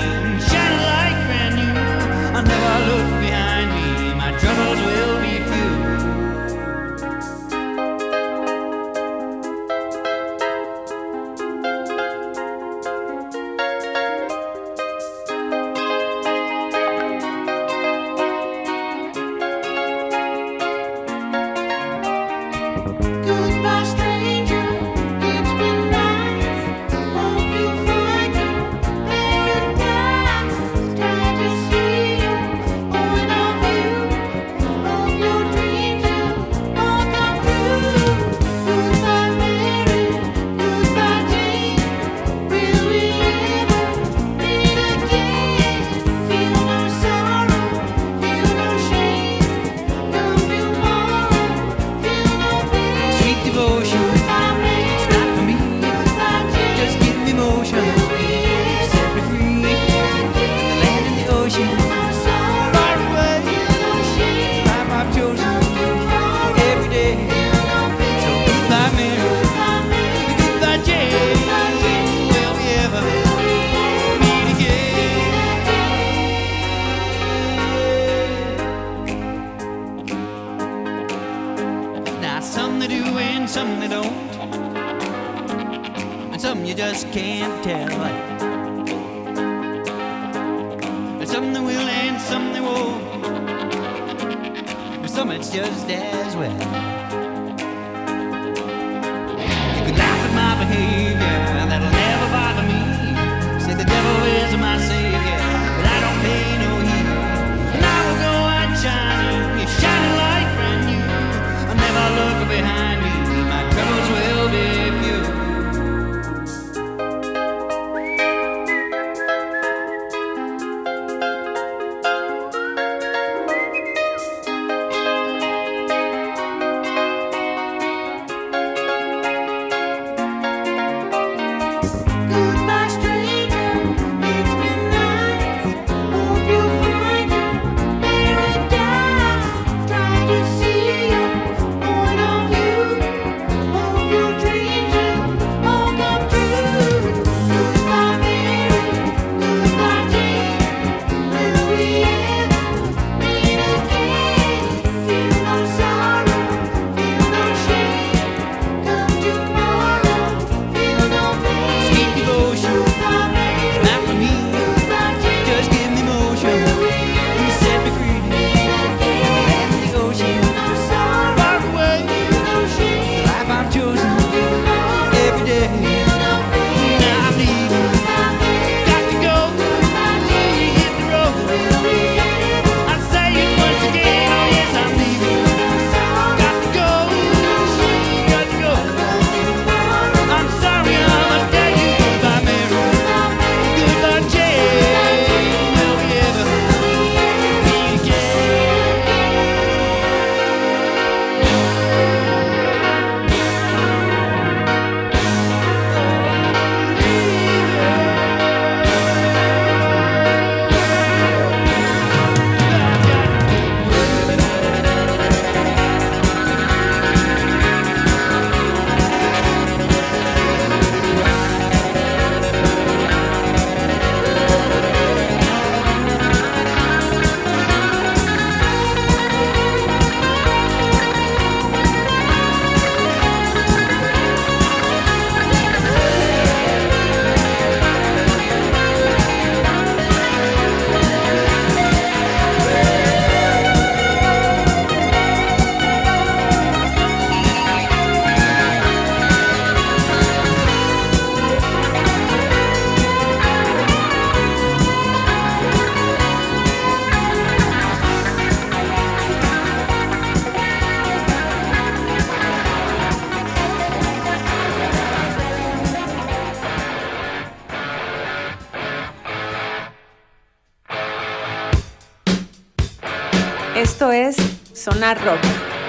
B: Rock.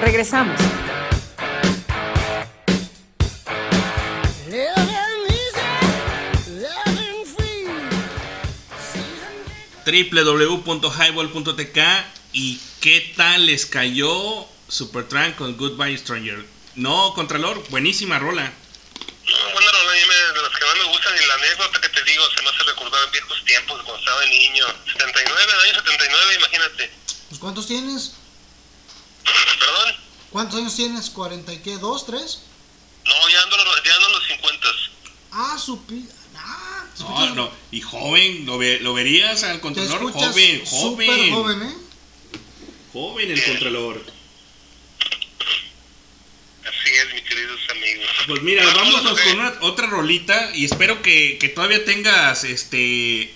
B: Regresamos.
A: Www.highball.tk y qué tal les cayó Supertramp con Goodbye Stranger. No, Contralor, buenísima rola.
D: No, bueno, no, a mí me- de las que más me gustan y la anécdota que te digo se me hace recordar viejos tiempos cuando estaba de niño. 79, año 79, imagínate.
C: Pues, ¿Cuántos tienes?
D: ¿Perdón?
C: ¿Cuántos años tienes? ¿40 y qué? ¿Dos? ¿Tres?
D: No, ya ando, ya ando en los 50.
C: Ah, supi... Ah,
A: No, no, y joven, lo, ve- lo verías al Contralor,
C: escuchas
A: joven,
C: súper
A: joven,
C: joven, ¿eh?
A: joven el Contralor.
D: Así es, mis queridos amigos.
A: Pues mira,
D: Vamos,
A: vámonos
D: ok.
A: con una- otra rolita y espero que, que todavía tengas este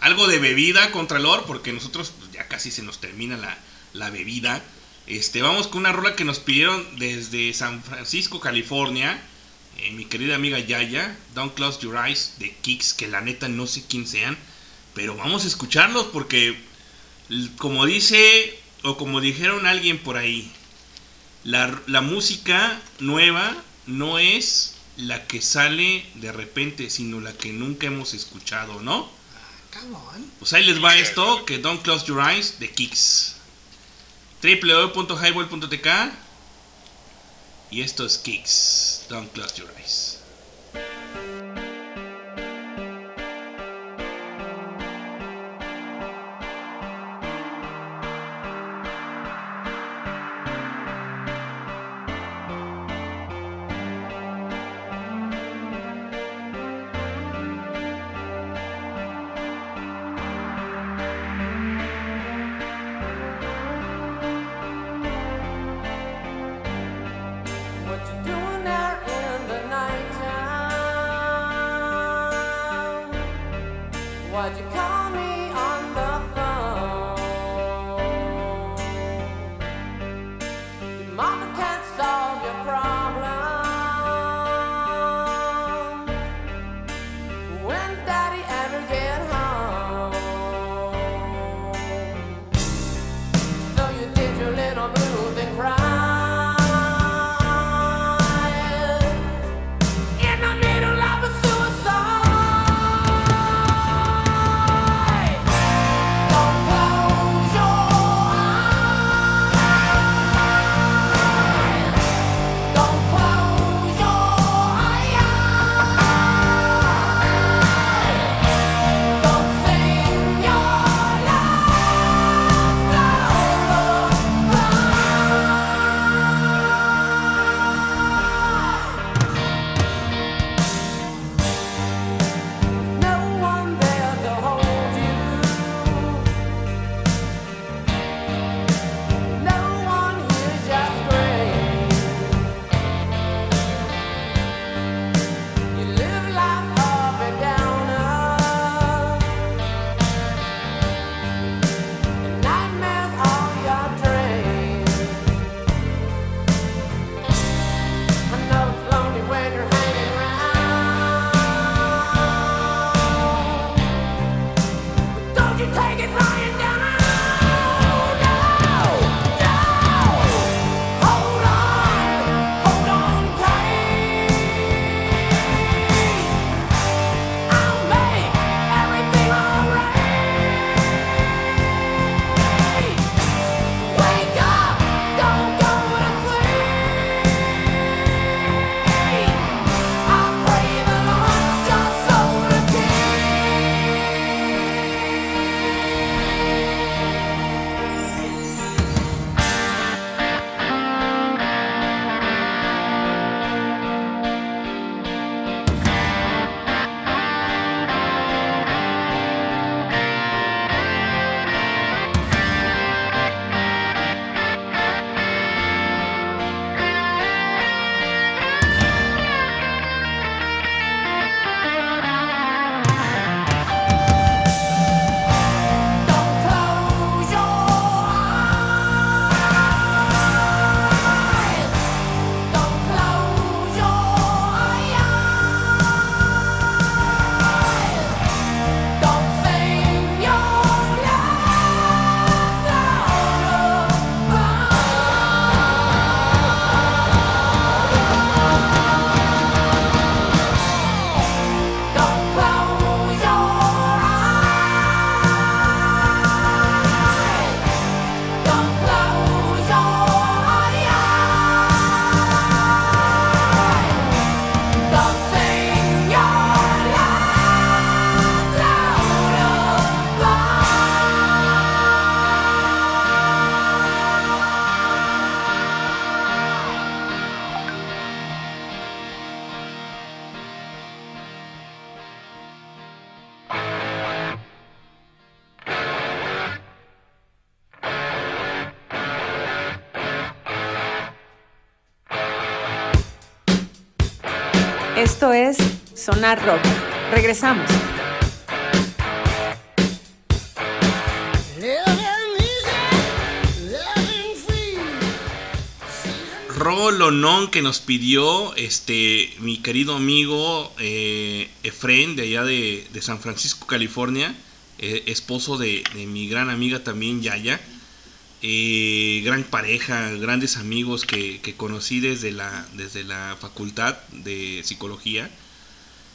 A: algo de bebida, Contralor, porque nosotros pues, ya casi se nos termina la, la bebida. Este, vamos con una rola que nos pidieron desde San Francisco, California. eh, mi querida amiga Yaya, Don't Close Your Eyes de Kicks, que la neta no sé quién sean, pero vamos a escucharlos porque, como dice, o como dijeron alguien por ahí, la, la música nueva no es la que sale de repente, sino la que nunca hemos escuchado, ¿no?
C: Cabrón.
A: Pues ahí les va esto, que Don't Close Your Eyes de Kicks. www.highball.tk Y esto es Kicks, Don't Close Your Eyes.
B: Sonar Rock. Regresamos.
A: Rolonón que nos pidió este mi querido amigo eh, Efren de allá de, San Francisco, California, eh, esposo de, de mi gran amiga también Yaya, eh, gran pareja, grandes amigos que, que conocí desde la, desde la facultad de psicología.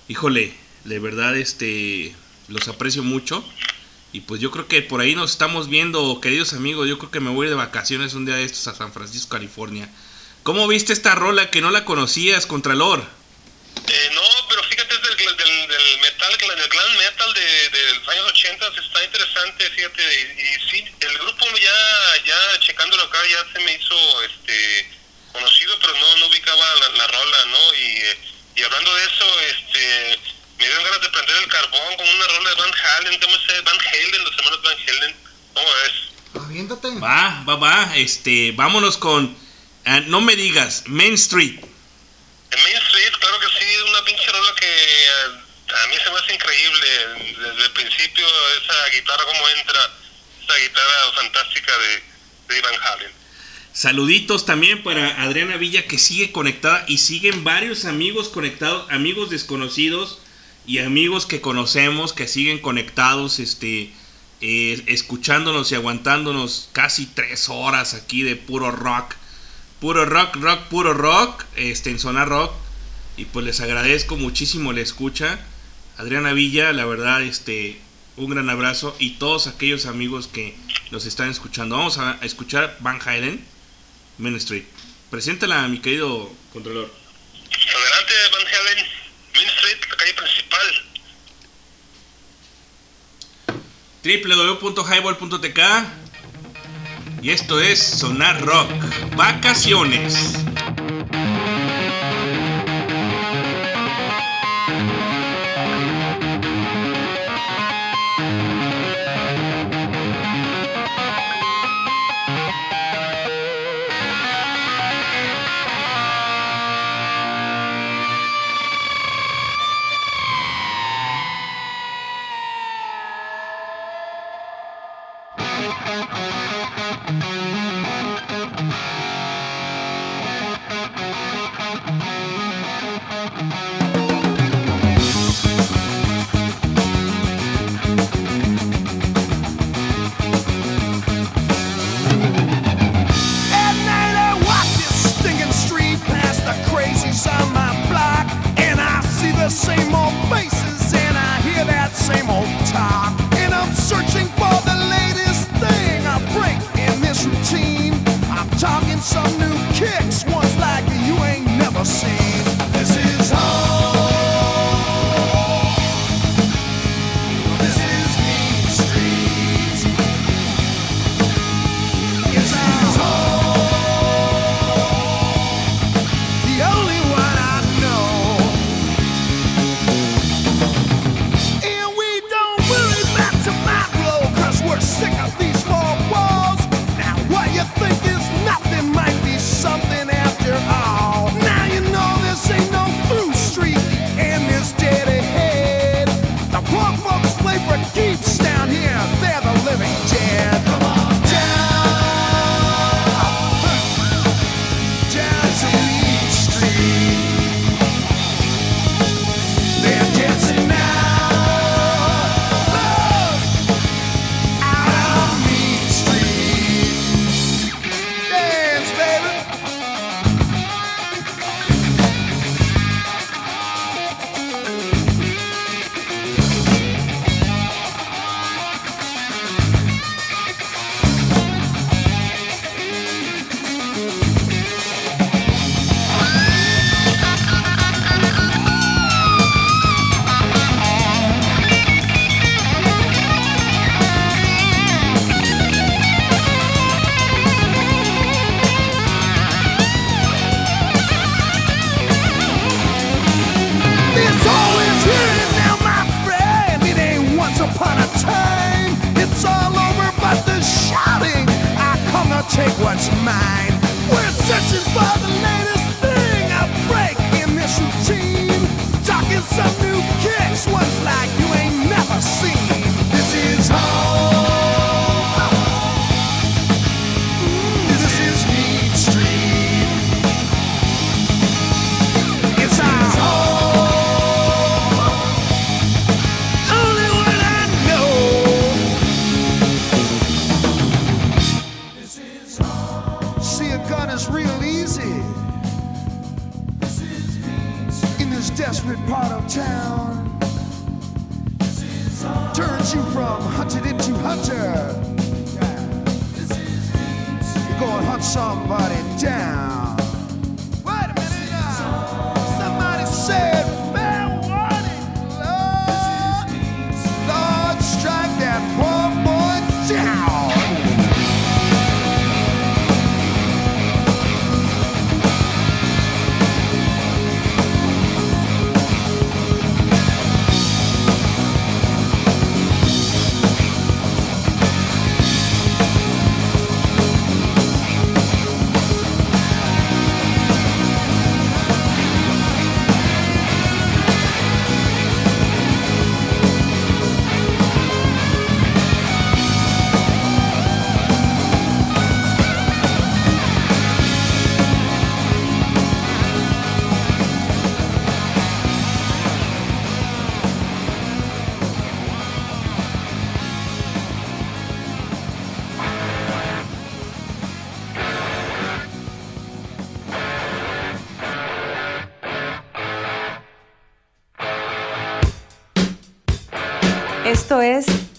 A: Híjole, de verdad este los aprecio mucho. Y pues yo creo que por ahí nos estamos viendo, queridos amigos. Yo creo que me voy de vacaciones un día de estos a San Francisco, California. ¿Cómo viste esta rola que no la conocías, Contralor?
D: Eh, no, pero fíjate, es del, del, del metal, del glam metal de, los años 80, está interesante, fíjate, y, sí, el grupo ya, ya checándolo acá ya se me hizo este conocido, pero no, no ubicaba la, la rola, ¿no? Y, eh, y hablando de eso, este me dieron ganas de prender el carbón con una rola de Van Halen, ¿cómo se Van Halen, los hermanos Van Halen, ¿cómo ves?
C: Aviéntate.
A: Va, va, va. Este, vámonos con. ah, no me digas, Main Street.
D: En Main Street, claro que sí, es una pinche rola que eh, a mí se me hace increíble. Desde el principio, esa guitarra, cómo entra, esa guitarra fantástica de, de Van Halen.
A: Saluditos también para Adriana Villa que sigue conectada y siguen varios amigos conectados, amigos desconocidos y amigos que conocemos que siguen conectados, este, eh, escuchándonos y aguantándonos casi tres horas aquí de puro rock, puro rock, rock, puro rock, este, en zona rock y pues les agradezco muchísimo la escucha, Adriana Villa, la verdad, este, un gran abrazo y todos aquellos amigos que nos están escuchando. Vamos a escuchar Van Halen. Main Street. Preséntala, mi querido controlador.
D: Adelante, Van Halen, Main Street, la calle principal.
A: www.highball.tk y esto es Sonar Rock. Vacaciones.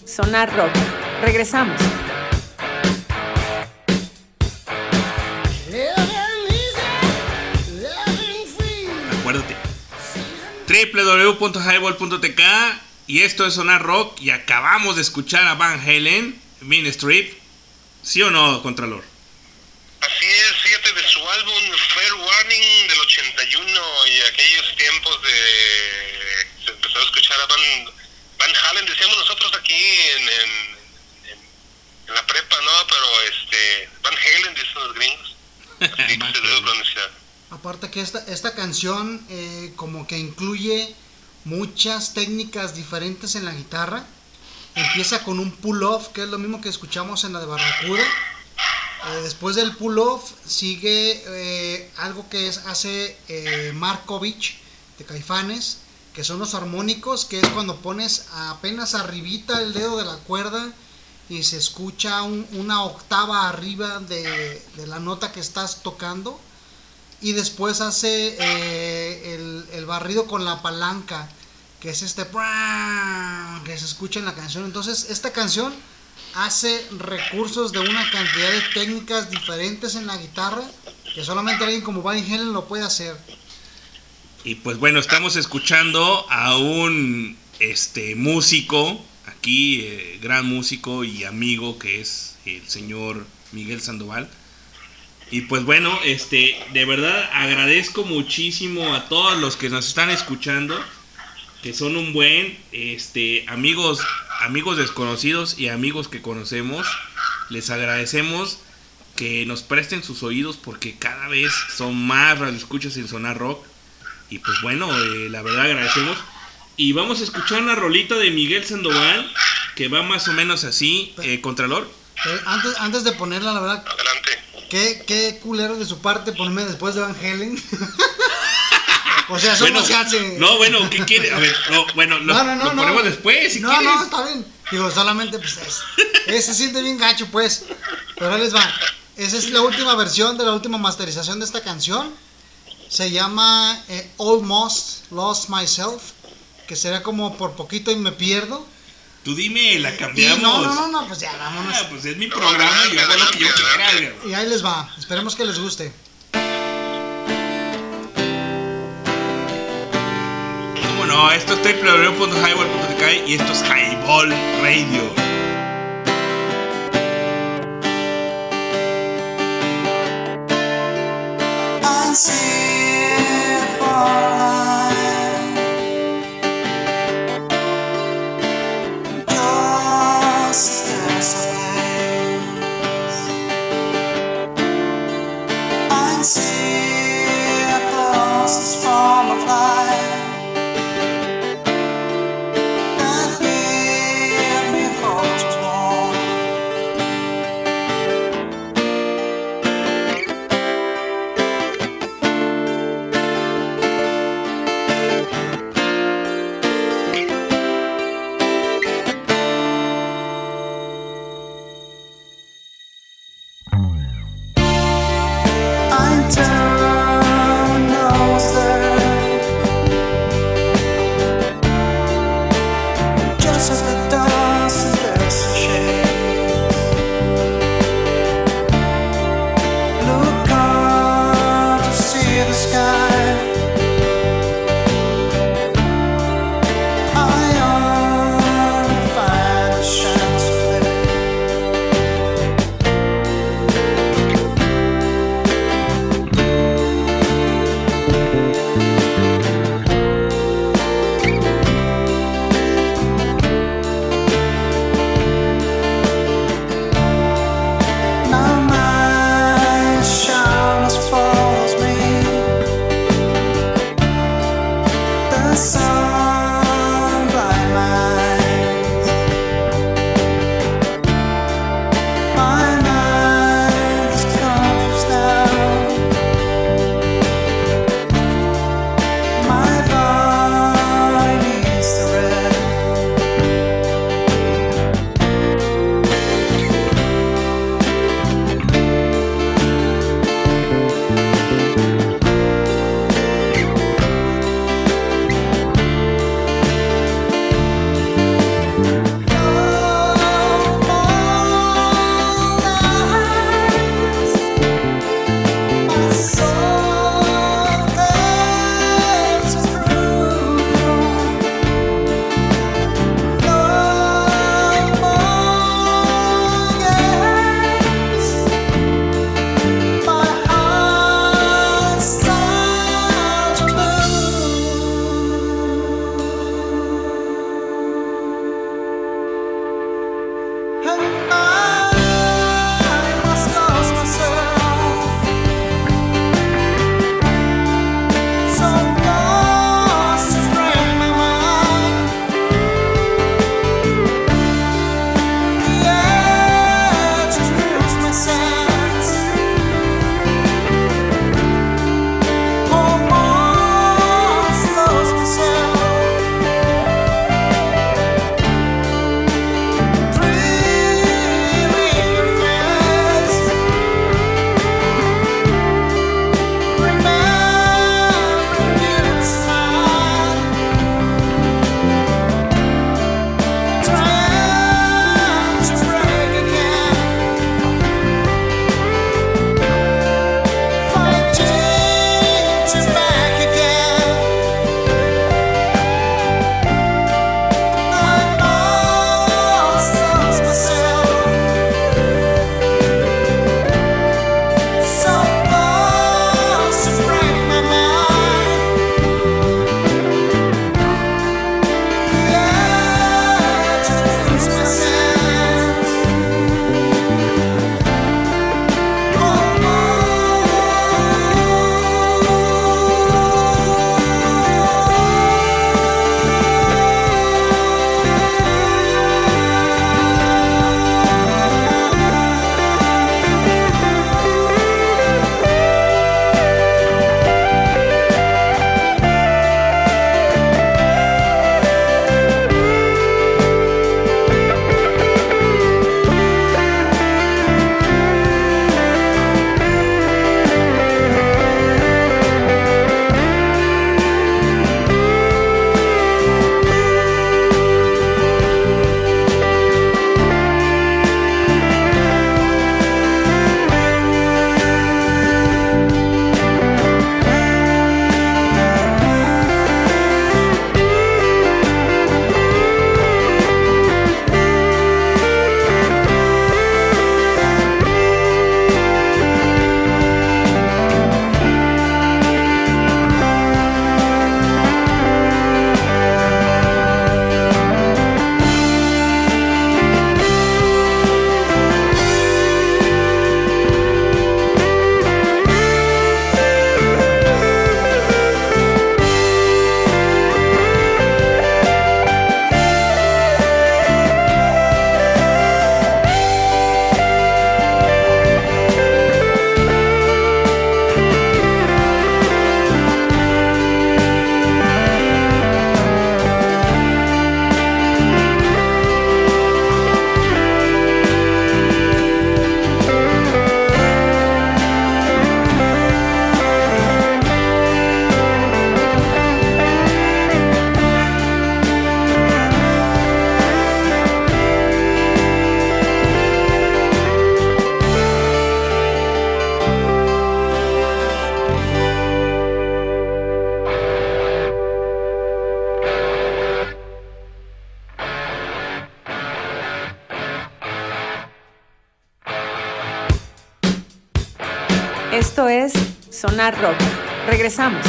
B: Sonar Rock. Regresamos.
A: Acuérdate. www.highball.tk y esto es Sonar Rock y acabamos de escuchar a Van Halen, Mean. ¿Sí o no, Contralor?
D: Así es, fíjate, de su álbum Fair Warning del 81 y aquellos tiempos de... Se empezó a escuchar a Van, Van Halen, decíamos nosotros aquí en, en, en- en la prepa, ¿no? Pero este... Van Halen, dicen los gringos. Así que se debe pronunciar.
C: Aparte que esta, esta eh, como que incluye muchas técnicas diferentes en la guitarra. Empieza con un pull-off, que es lo mismo que escuchamos en la de Barracuda. Eh, después del pull-off sigue eh, algo que es, hace eh, Markovich de Caifanes, que son los armónicos, que es cuando pones apenas arribita el dedo de la cuerda y se escucha un- una octava arriba de la nota que estás tocando y después hace eh, el, el barrido con la palanca, que es este que se escucha en la canción. Entonces, esta canción hace recursos de una cantidad de técnicas diferentes en la guitarra que solamente alguien como Van Halen lo puede hacer.
A: Y pues bueno, estamos escuchando a un este músico, aquí eh, gran músico y amigo que es el señor Miguel Sandoval. Y pues bueno, este de verdad agradezco muchísimo a todos los que nos están escuchando, que son un buen este amigos amigos desconocidos y amigos que conocemos. Les agradecemos que nos presten sus oídos porque cada vez son más radioescuchas en Sonar Rock. Y pues bueno, eh, la verdad agradecemos. Y vamos a escuchar una rolita de Miguel Sandoval que va más o menos así, eh, Contralor.
C: Pero antes, antes de ponerla, la verdad,
D: Adelante.
C: Qué, qué culero de su parte ponerme después de Van Halen. <laughs> o sea, eso no se hace.
A: no, bueno, ¿qué quiere? A ver, no, bueno, lo,
C: No, no, no,
A: lo
C: no.
A: ponemos después, si
C: no,
A: quieres.
C: no, está bien. Digo, solamente, pues, es, eh, se siente bien gacho, pues. Pero ahí les va. Esa es la última versión de la última masterización de esta canción. Se llama eh, Almost Lost Myself. Que será como por poquito y me pierdo.
A: Tú dime, la
C: Y
A: cambiamos.
C: no, no, no, no, pues ya, vámonos.
A: Ah, pues es mi programa y yo hago lo que yo quiera. güey.
C: Y ahí les va. Esperemos que les guste.
A: ¿Cómo no? Esto es www.highball.tk y esto es Highball Radio.
F: Before
B: Esto es Sonar Rock. Regresamos.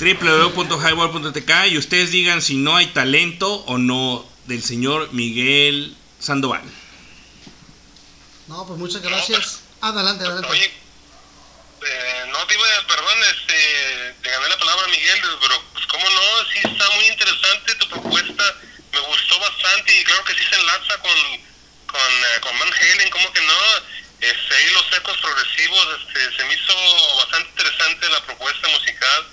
A: Www.highball.tk y ustedes digan si no hay talento o no del señor Miguel Sandoval.
C: No, pues muchas gracias. Adelante, adelante.
D: Oye, eh, no te iba a, perdón, este, te gané la palabra Miguel, pero pues cómo no, sí está muy interesante tu propuesta, bastante y claro que sí se enlaza con, con, eh, con Van Halen, como que no, este, los ecos progresivos, este, se me hizo bastante interesante la propuesta musical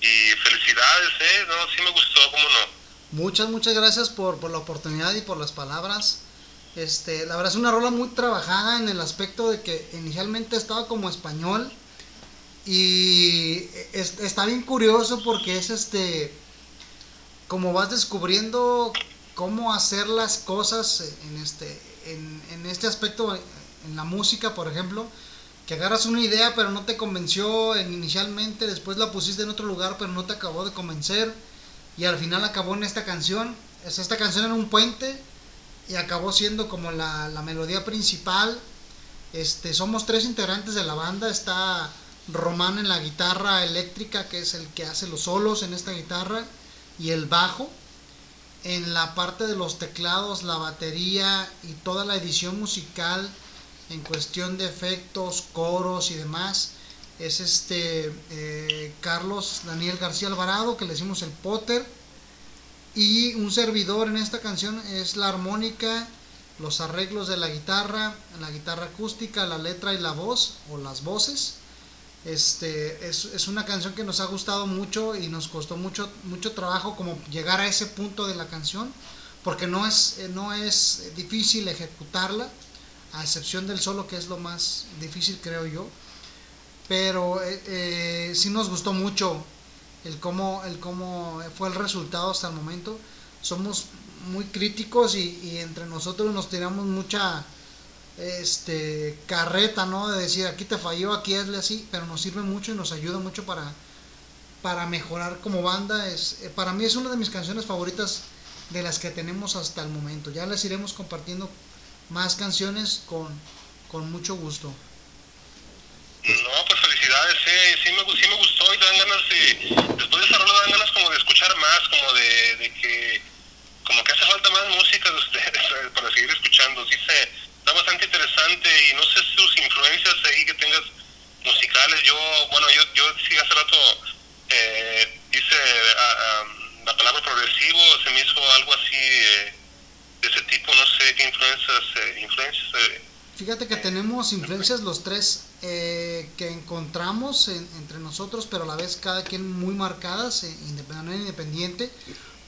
D: y felicidades, eh, no, sí me gustó, cómo no.
C: Muchas, muchas gracias por, por la oportunidad y por las palabras. Este, la verdad es una rola muy trabajada en el aspecto de que inicialmente estaba como español y es- está bien curioso porque es este como vas descubriendo cómo hacer las cosas en este en, este aspecto en la música por ejemplo que agarras una idea pero no te convenció en- inicialmente después la pusiste en otro lugar pero no te acabó de convencer y al final acabó en esta canción. Es- esta canción era un puente y acabó siendo como la, la melodía principal. Este somos tres integrantes de la banda está Román en la guitarra eléctrica que es el que hace los solos en esta guitarra y el bajo en la parte de los teclados la batería y toda la edición musical en cuestión de efectos coros y demás es este eh, Carlos Daniel García Alvarado que le decimos el Potter y un servidor en esta canción es la armónica, los arreglos de la guitarra, la guitarra acústica, la letra y la voz o las voces. Este es, es una canción que nos ha gustado mucho y nos costó mucho mucho trabajo como llegar a ese punto de la canción porque no es eh, no es difícil ejecutarla a excepción del solo que es lo más difícil creo yo pero eh, eh, sí nos gustó mucho el cómo, el cómo fue el resultado hasta el momento. Somos muy críticos y, y entre nosotros nos tiramos mucha este carreta, ¿no? De decir aquí te falló, aquí hazle así, pero nos sirve mucho y nos ayuda mucho para, para mejorar como banda. Es, eh, para mí es una de mis canciones favoritas de las que tenemos hasta el momento. Ya les iremos compartiendo más canciones con, con mucho gusto.
D: No, pues felicidades, sí, sí me, sí me gustó y dan ganas de, después de esa rola dan ganas como de escuchar más, como de, de que, como que hace falta más música <laughs> de ustedes eh, para seguir escuchando, sí se, está bastante interesante y no sé sus influencias ahí que tengas musicales, yo, bueno, yo, yo sí hace rato eh, ah, la palabra progresivo, se me hizo algo así eh, de ese tipo, no sé qué influencias, eh, influencias eh,
C: Fíjate que tenemos influencias los tres eh, que encontramos en- entre nosotros, pero a la vez cada quien muy marcadas, eh, inde- de manera independiente.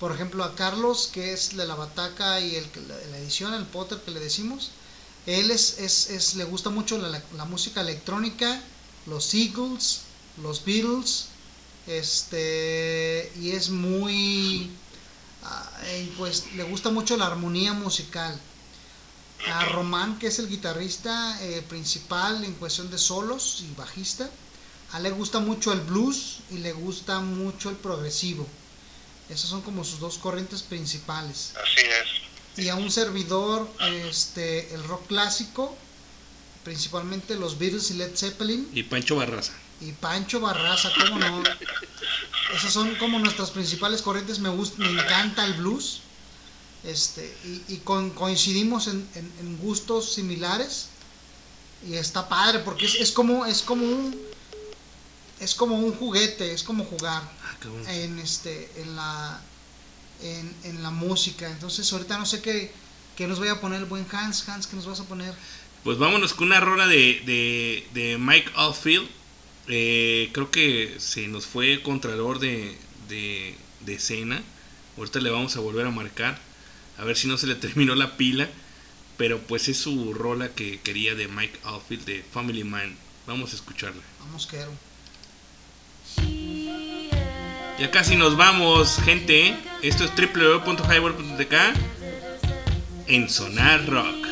C: Por ejemplo, a Carlos, que es de la bataca y el, la, la edición, el Potter que le decimos, él es, es, es- le gusta mucho la, la- música electrónica, los Eagles, los Beatles, este, y es muy, pues le gusta mucho la armonía musical a Román, que es el guitarrista eh, principal en cuestión de solos y bajista. A él le gusta mucho el blues y le gusta mucho el progresivo. Esas son como sus dos corrientes principales.
D: así es.
C: Y a un servidor, este, el rock clásico, principalmente los Beatles y Led Zeppelin,
A: Y Pancho Barraza.
C: y Pancho Barraza, ¿cómo no? Esas son como nuestras principales corrientes. Me gusta, me encanta el blues. Este, y, y con- coincidimos en, en- en gustos similares. Y está padre porque es, es como es como un es como un juguete, es como jugar
A: Ah,
C: en este en la en, en la música. Entonces ahorita no sé qué, qué nos vaya a poner el buen Hans. Hans, ¿qué nos vas a poner?
A: Pues vámonos con una rola de, de, de Mike Oldfield. Eh, creo que se nos fue Contralor de, de, de escena. Ahorita le vamos a volver a marcar. A ver si no se le terminó la pila. Pero pues es su rola que quería de Mike Oldfield de Family Man. Vamos a escucharla.
C: Vamos, quiero.
A: Ya casi nos vamos, gente. Esto es www.highball.tk en Sonar Rock.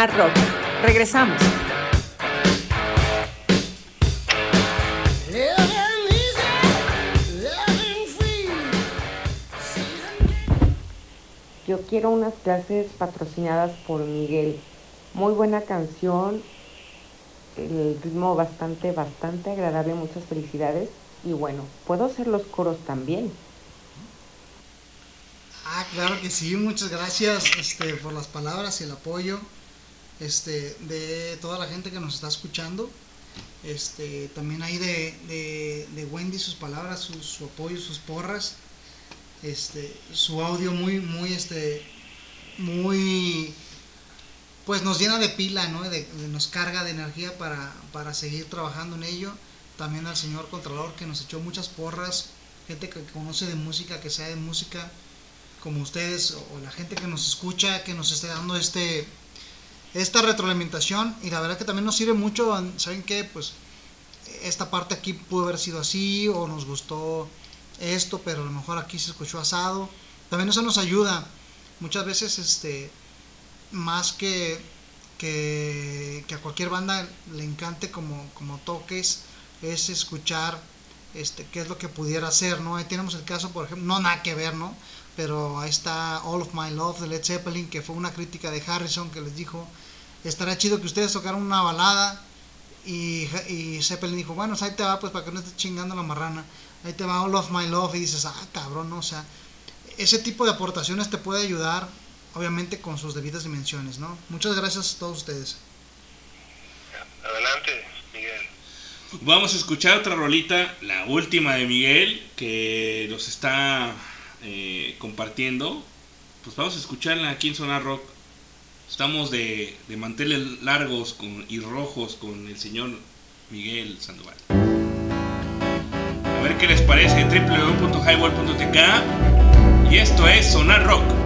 B: Sonar Rock. Regresamos.
F: Yo quiero unas clases patrocinadas por Miguel. Muy buena canción, el ritmo bastante, bastante agradable, muchas felicidades. Y bueno, puedo hacer los coros también.
C: Ah, claro que sí, muchas gracias este, por las palabras y el apoyo este, de toda la gente que nos está escuchando. Este, también ahí de, de, Wendy sus palabras, su, apoyo, sus porras. Este, su audio muy, muy, este, muy, pues nos llena de pila, ¿no? De- nos carga de energía para, para seguir trabajando en ello. También al señor Contralor que nos echó muchas porras, gente que conoce de música, que sabe de música, como ustedes o la gente que nos escucha, que nos esté dando este esta retroalimentación y la verdad que también nos sirve mucho, ¿saben qué? Pues esta parte aquí pudo haber sido así o nos gustó esto, pero a lo mejor aquí se escuchó asado. También eso nos ayuda. Muchas veces este más que que, que a cualquier banda le encante como, como toques es escuchar este qué es lo que pudiera hacer, ¿no? Ahí tenemos el caso, por ejemplo, no nada que ver, ¿no? Pero ahí está All of My Love de Led Zeppelin, que fue una crítica de Harrison que les dijo,
A: Estará chido que ustedes tocaran una balada y, y Zeppelin dijo, bueno, ahí te va, pues para que no estés chingando la marrana. Ahí te va All of My Love y dices, ah, cabrón, no, o sea, ese tipo de aportaciones te puede ayudar, obviamente con sus debidas dimensiones, ¿no? Muchas gracias a todos ustedes.
D: Adelante, Miguel.
C: Vamos a escuchar otra rolita, la última de Miguel, que nos está eh, compartiendo. Pues vamos a escucharla aquí en Sonar Rock. Estamos de, de manteles largos con, y rojos con el señor Miguel Sandoval. A ver qué les parece www.highball.tk y esto es Sonar Rock.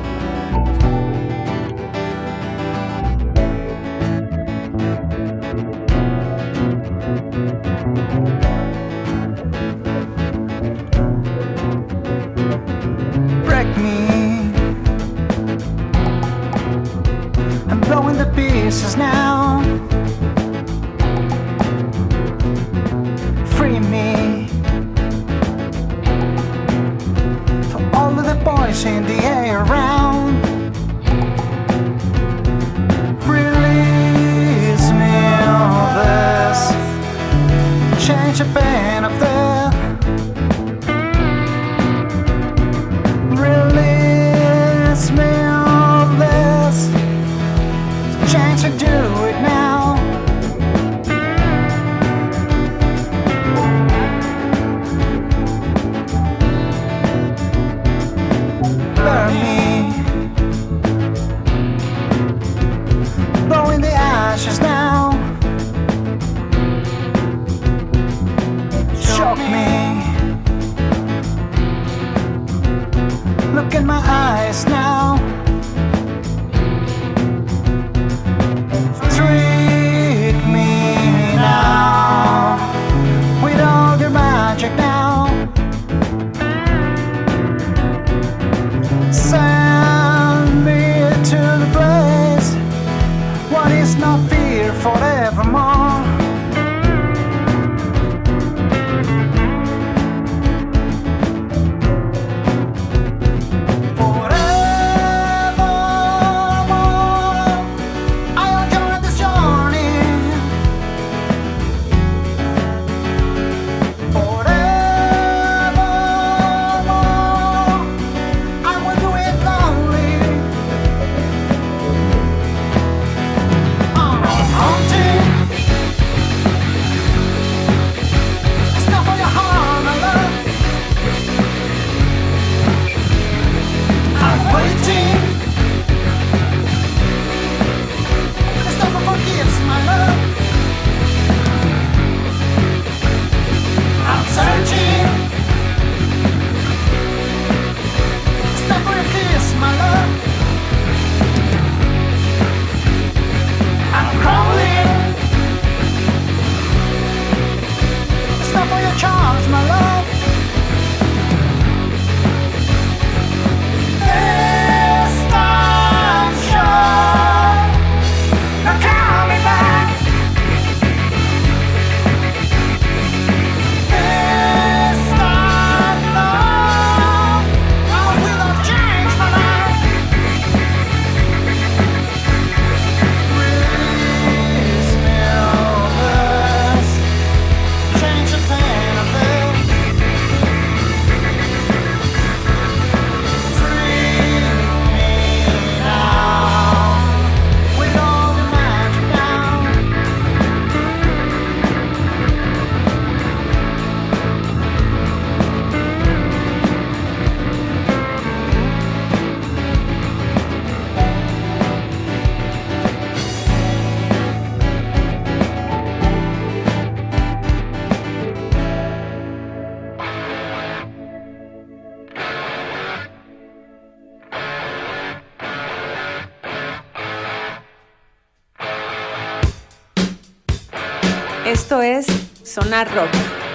B: Sonar Rock.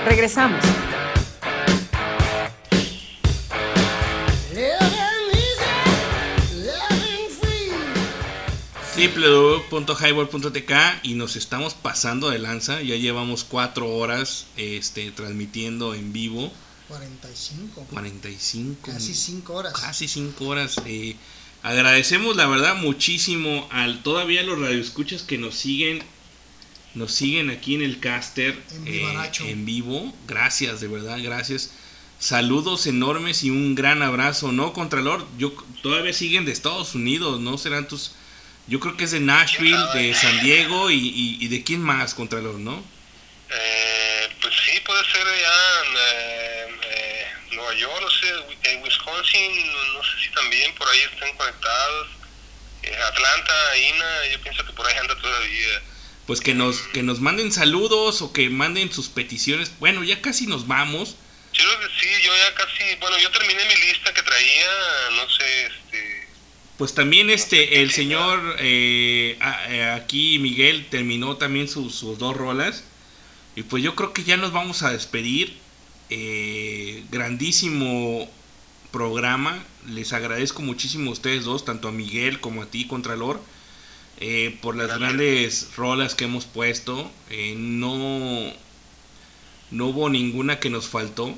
B: Regresamos.
C: www.highball.tk y nos estamos pasando de lanza. Ya llevamos cuatro horas este, transmitiendo en vivo.
A: 45.
C: 45.
A: Casi 5 horas.
C: Casi cinco horas. eh,
A: Agradecemos la verdad muchísimo al todavía los radioescuchas que nos siguen nos siguen aquí en el caster
C: En
A: eh, en vivo. Gracias, de verdad, gracias. Saludos enormes y un gran abrazo, ¿no? Contralor, yo todavía siguen de Estados Unidos, ¿no? Serán tus yo creo que es de Nashville, de San Diego y, y- y de quién más, Contralor, ¿no?
D: Eh, pues sí, puede ser ya en eh, eh, Nueva York, no sé, en Wisconsin, no sé si también por ahí estén conectados. Eh, Atlanta, Ina, yo pienso que por ahí anda todavía.
A: Pues que nos que nos manden saludos o que manden sus peticiones. Bueno, ya casi nos vamos.
D: Yo creo que sí, yo ya casi, bueno, yo terminé mi lista que traía, no sé, este,
A: Pues también este el señor eh, eh, aquí Miguel terminó también sus, sus dos rolas y pues yo creo que ya nos vamos a despedir. Eh, grandísimo programa. Les agradezco muchísimo a ustedes dos, tanto a Miguel como a ti, Contralor, eh, por las
D: Gracias.
A: grandes rolas que hemos puesto. Eh, no, no hubo ninguna que nos faltó.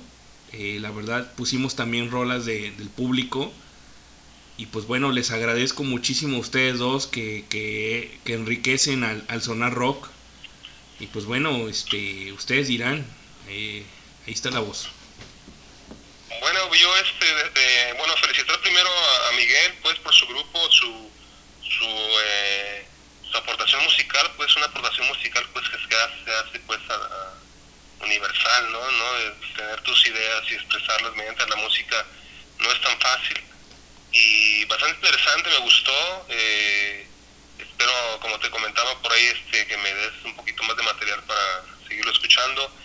A: Eh, la verdad, pusimos también rolas de- del público. Y pues bueno, les agradezco muchísimo a ustedes dos que, que, que enriquecen al, al sonar rock. Y pues bueno, este, ustedes dirán, ahí está la voz.
D: Bueno, yo este, bueno, felicitar primero a, a Miguel, pues, por su grupo, su, su, eh, su aportación musical, pues, una aportación musical, pues, que se hace, hace, pues, a- universal, ¿no? ¿no? Tener tus ideas y expresarlas mediante la música no es tan fácil. Y bastante interesante, me gustó. eh, espero, como te comentaba por ahí, este, que me des un poquito más de material para seguirlo escuchando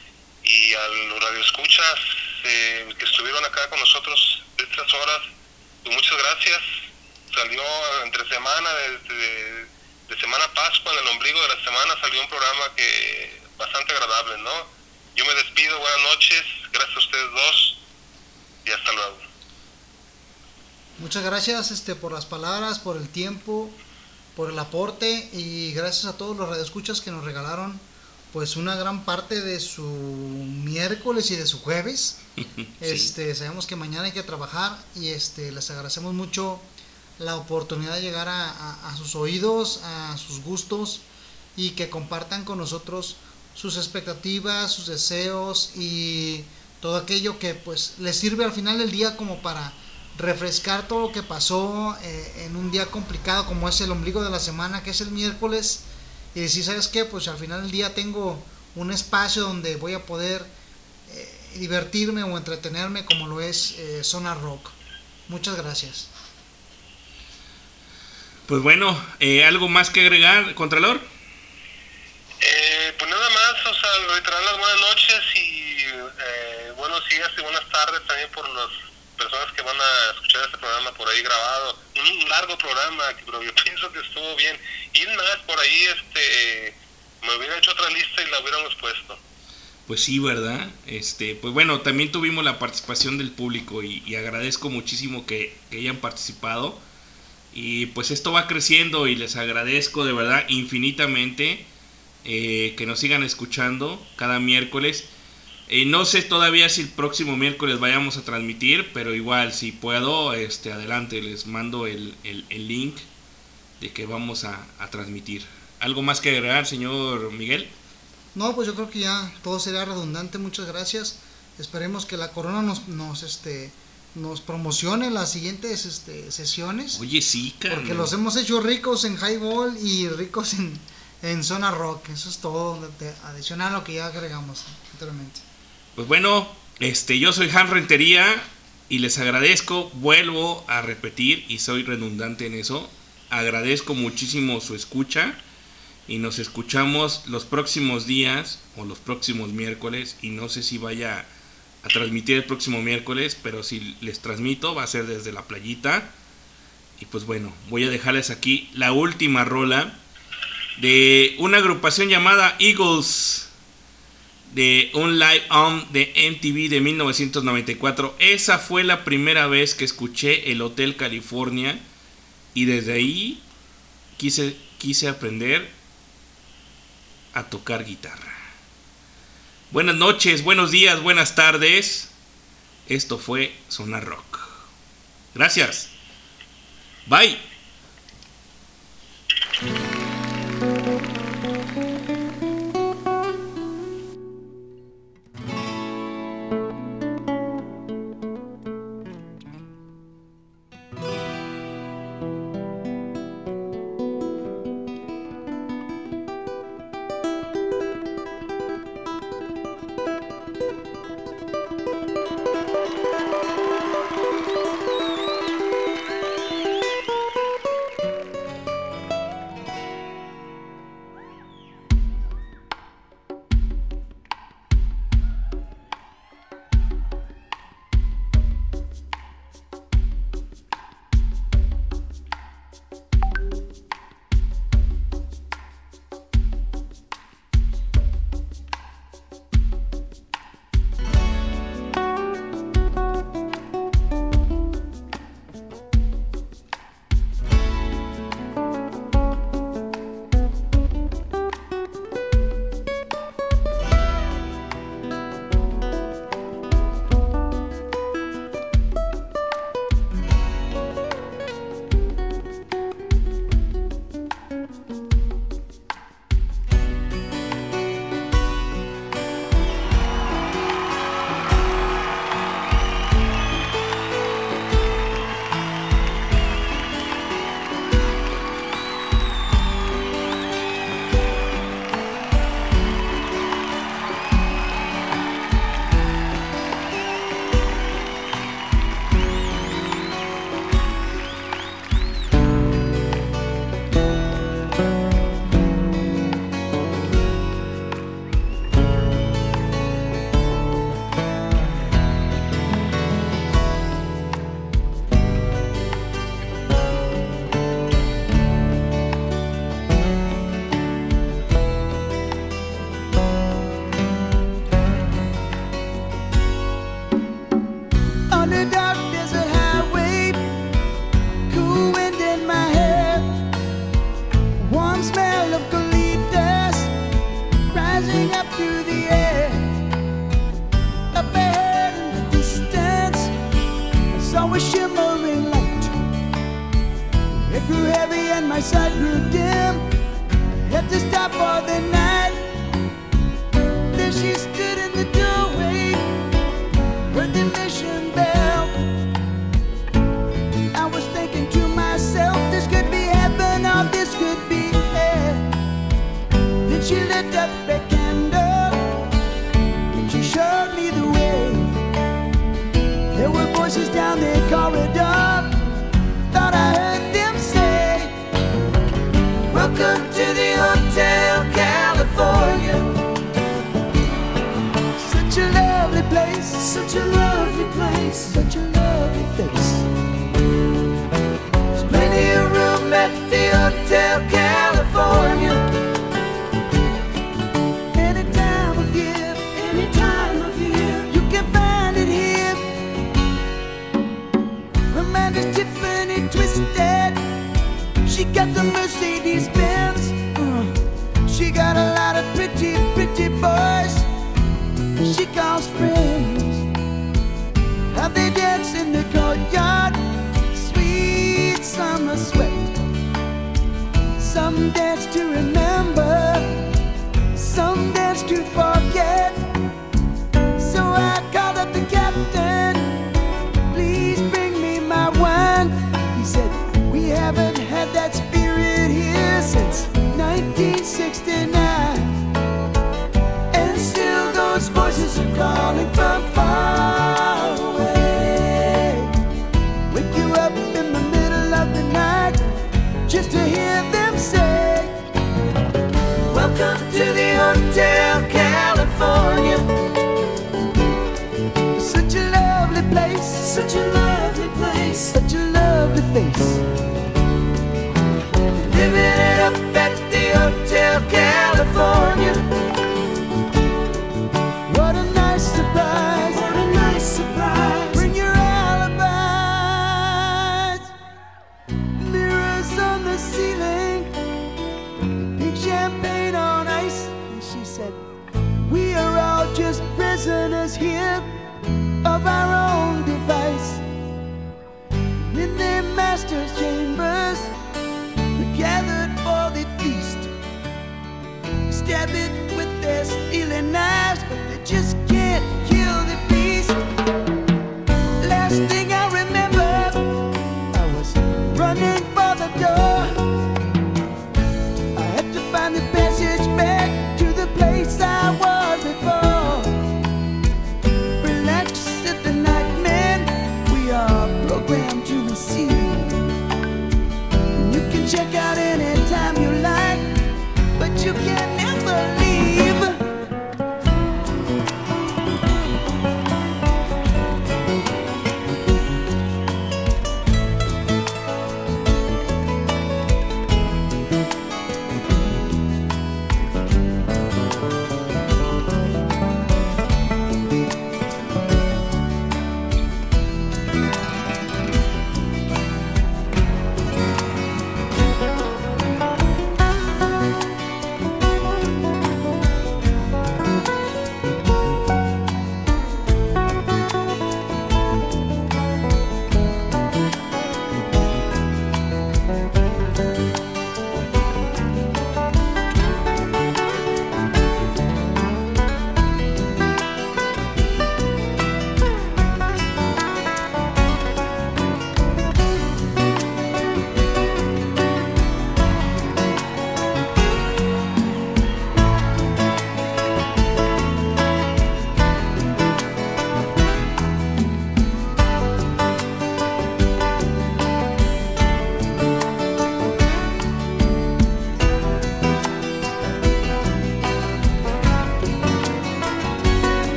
D: y a los radioescuchas eh, que estuvieron acá con nosotros estas horas, pues muchas gracias. Salió entre semana, desde de semana Pascua, en el ombligo de la semana, salió un programa que bastante agradable, ¿no? Yo me despido, buenas noches, gracias a ustedes dos y hasta luego.
C: Muchas gracias este, por las palabras, por el tiempo, por el aporte y gracias a todos los radioescuchas que nos regalaron pues una gran parte de su miércoles y de su jueves. <laughs> Este, sabemos que mañana hay que trabajar y este, les agradecemos mucho la oportunidad de llegar a, sus oídos, a sus gustos y que compartan con nosotros sus expectativas, sus deseos y todo aquello que pues les sirve al final del día como para refrescar todo lo que pasó eh, en un día complicado como es el ombligo de la semana que es el miércoles y decir sabes qué pues al final del día tengo un espacio donde voy a poder eh, divertirme o entretenerme como lo es eh, Zona Rock. Muchas gracias.
A: Pues bueno, eh, ¿algo más que agregar, Contralor?
D: Eh, pues nada más, o sea, reiterar las buenas noches y eh, buenos días y buenas tardes también por las personas que van a escuchar este programa por ahí grabado. Un largo programa, pero yo <laughs> pienso que estuvo bien. Y más, por ahí este me hubiera hecho otra lista y la hubiéramos puesto.
A: Pues sí, ¿verdad? Este, pues bueno, también tuvimos la participación del público y, y agradezco muchísimo que, que hayan participado. Y pues esto va creciendo y les agradezco de verdad infinitamente eh, que nos sigan escuchando cada miércoles. Eh, no sé todavía si el próximo miércoles vayamos a transmitir, pero igual si puedo, este, adelante, les mando el, el- link de que vamos a, transmitir. ¿Algo más que agregar, señor Miguel?
C: No, pues yo creo que ya todo sería redundante. Muchas gracias. Esperemos que la corona nos, nos, este, nos promocione las siguientes este, sesiones.
A: Oye, sí,
C: Porque
A: carnal.
C: los hemos hecho ricos en highball y ricos en, en zona rock. Eso es todo adicional a lo que ya agregamos anteriormente.
A: Pues bueno, este, yo soy Han Rentería y les agradezco, vuelvo a repetir y soy redundante en eso. Agradezco muchísimo su escucha y nos escuchamos los próximos días o los próximos miércoles y no sé si vaya a transmitir el próximo miércoles, pero si les transmito va a ser desde la playita. Y pues bueno, voy a dejarles aquí la última rola de una agrupación llamada Eagles de un live on de MTV de 1994. Esa fue la primera vez que escuché el Hotel California y desde ahí quise, quise aprender a tocar guitarra. Buenas noches, buenos días, buenas tardes. Esto fue Sonar Rock. Gracias.
B: Bye.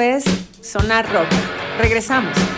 G: Es Sonar Rock. Regresamos.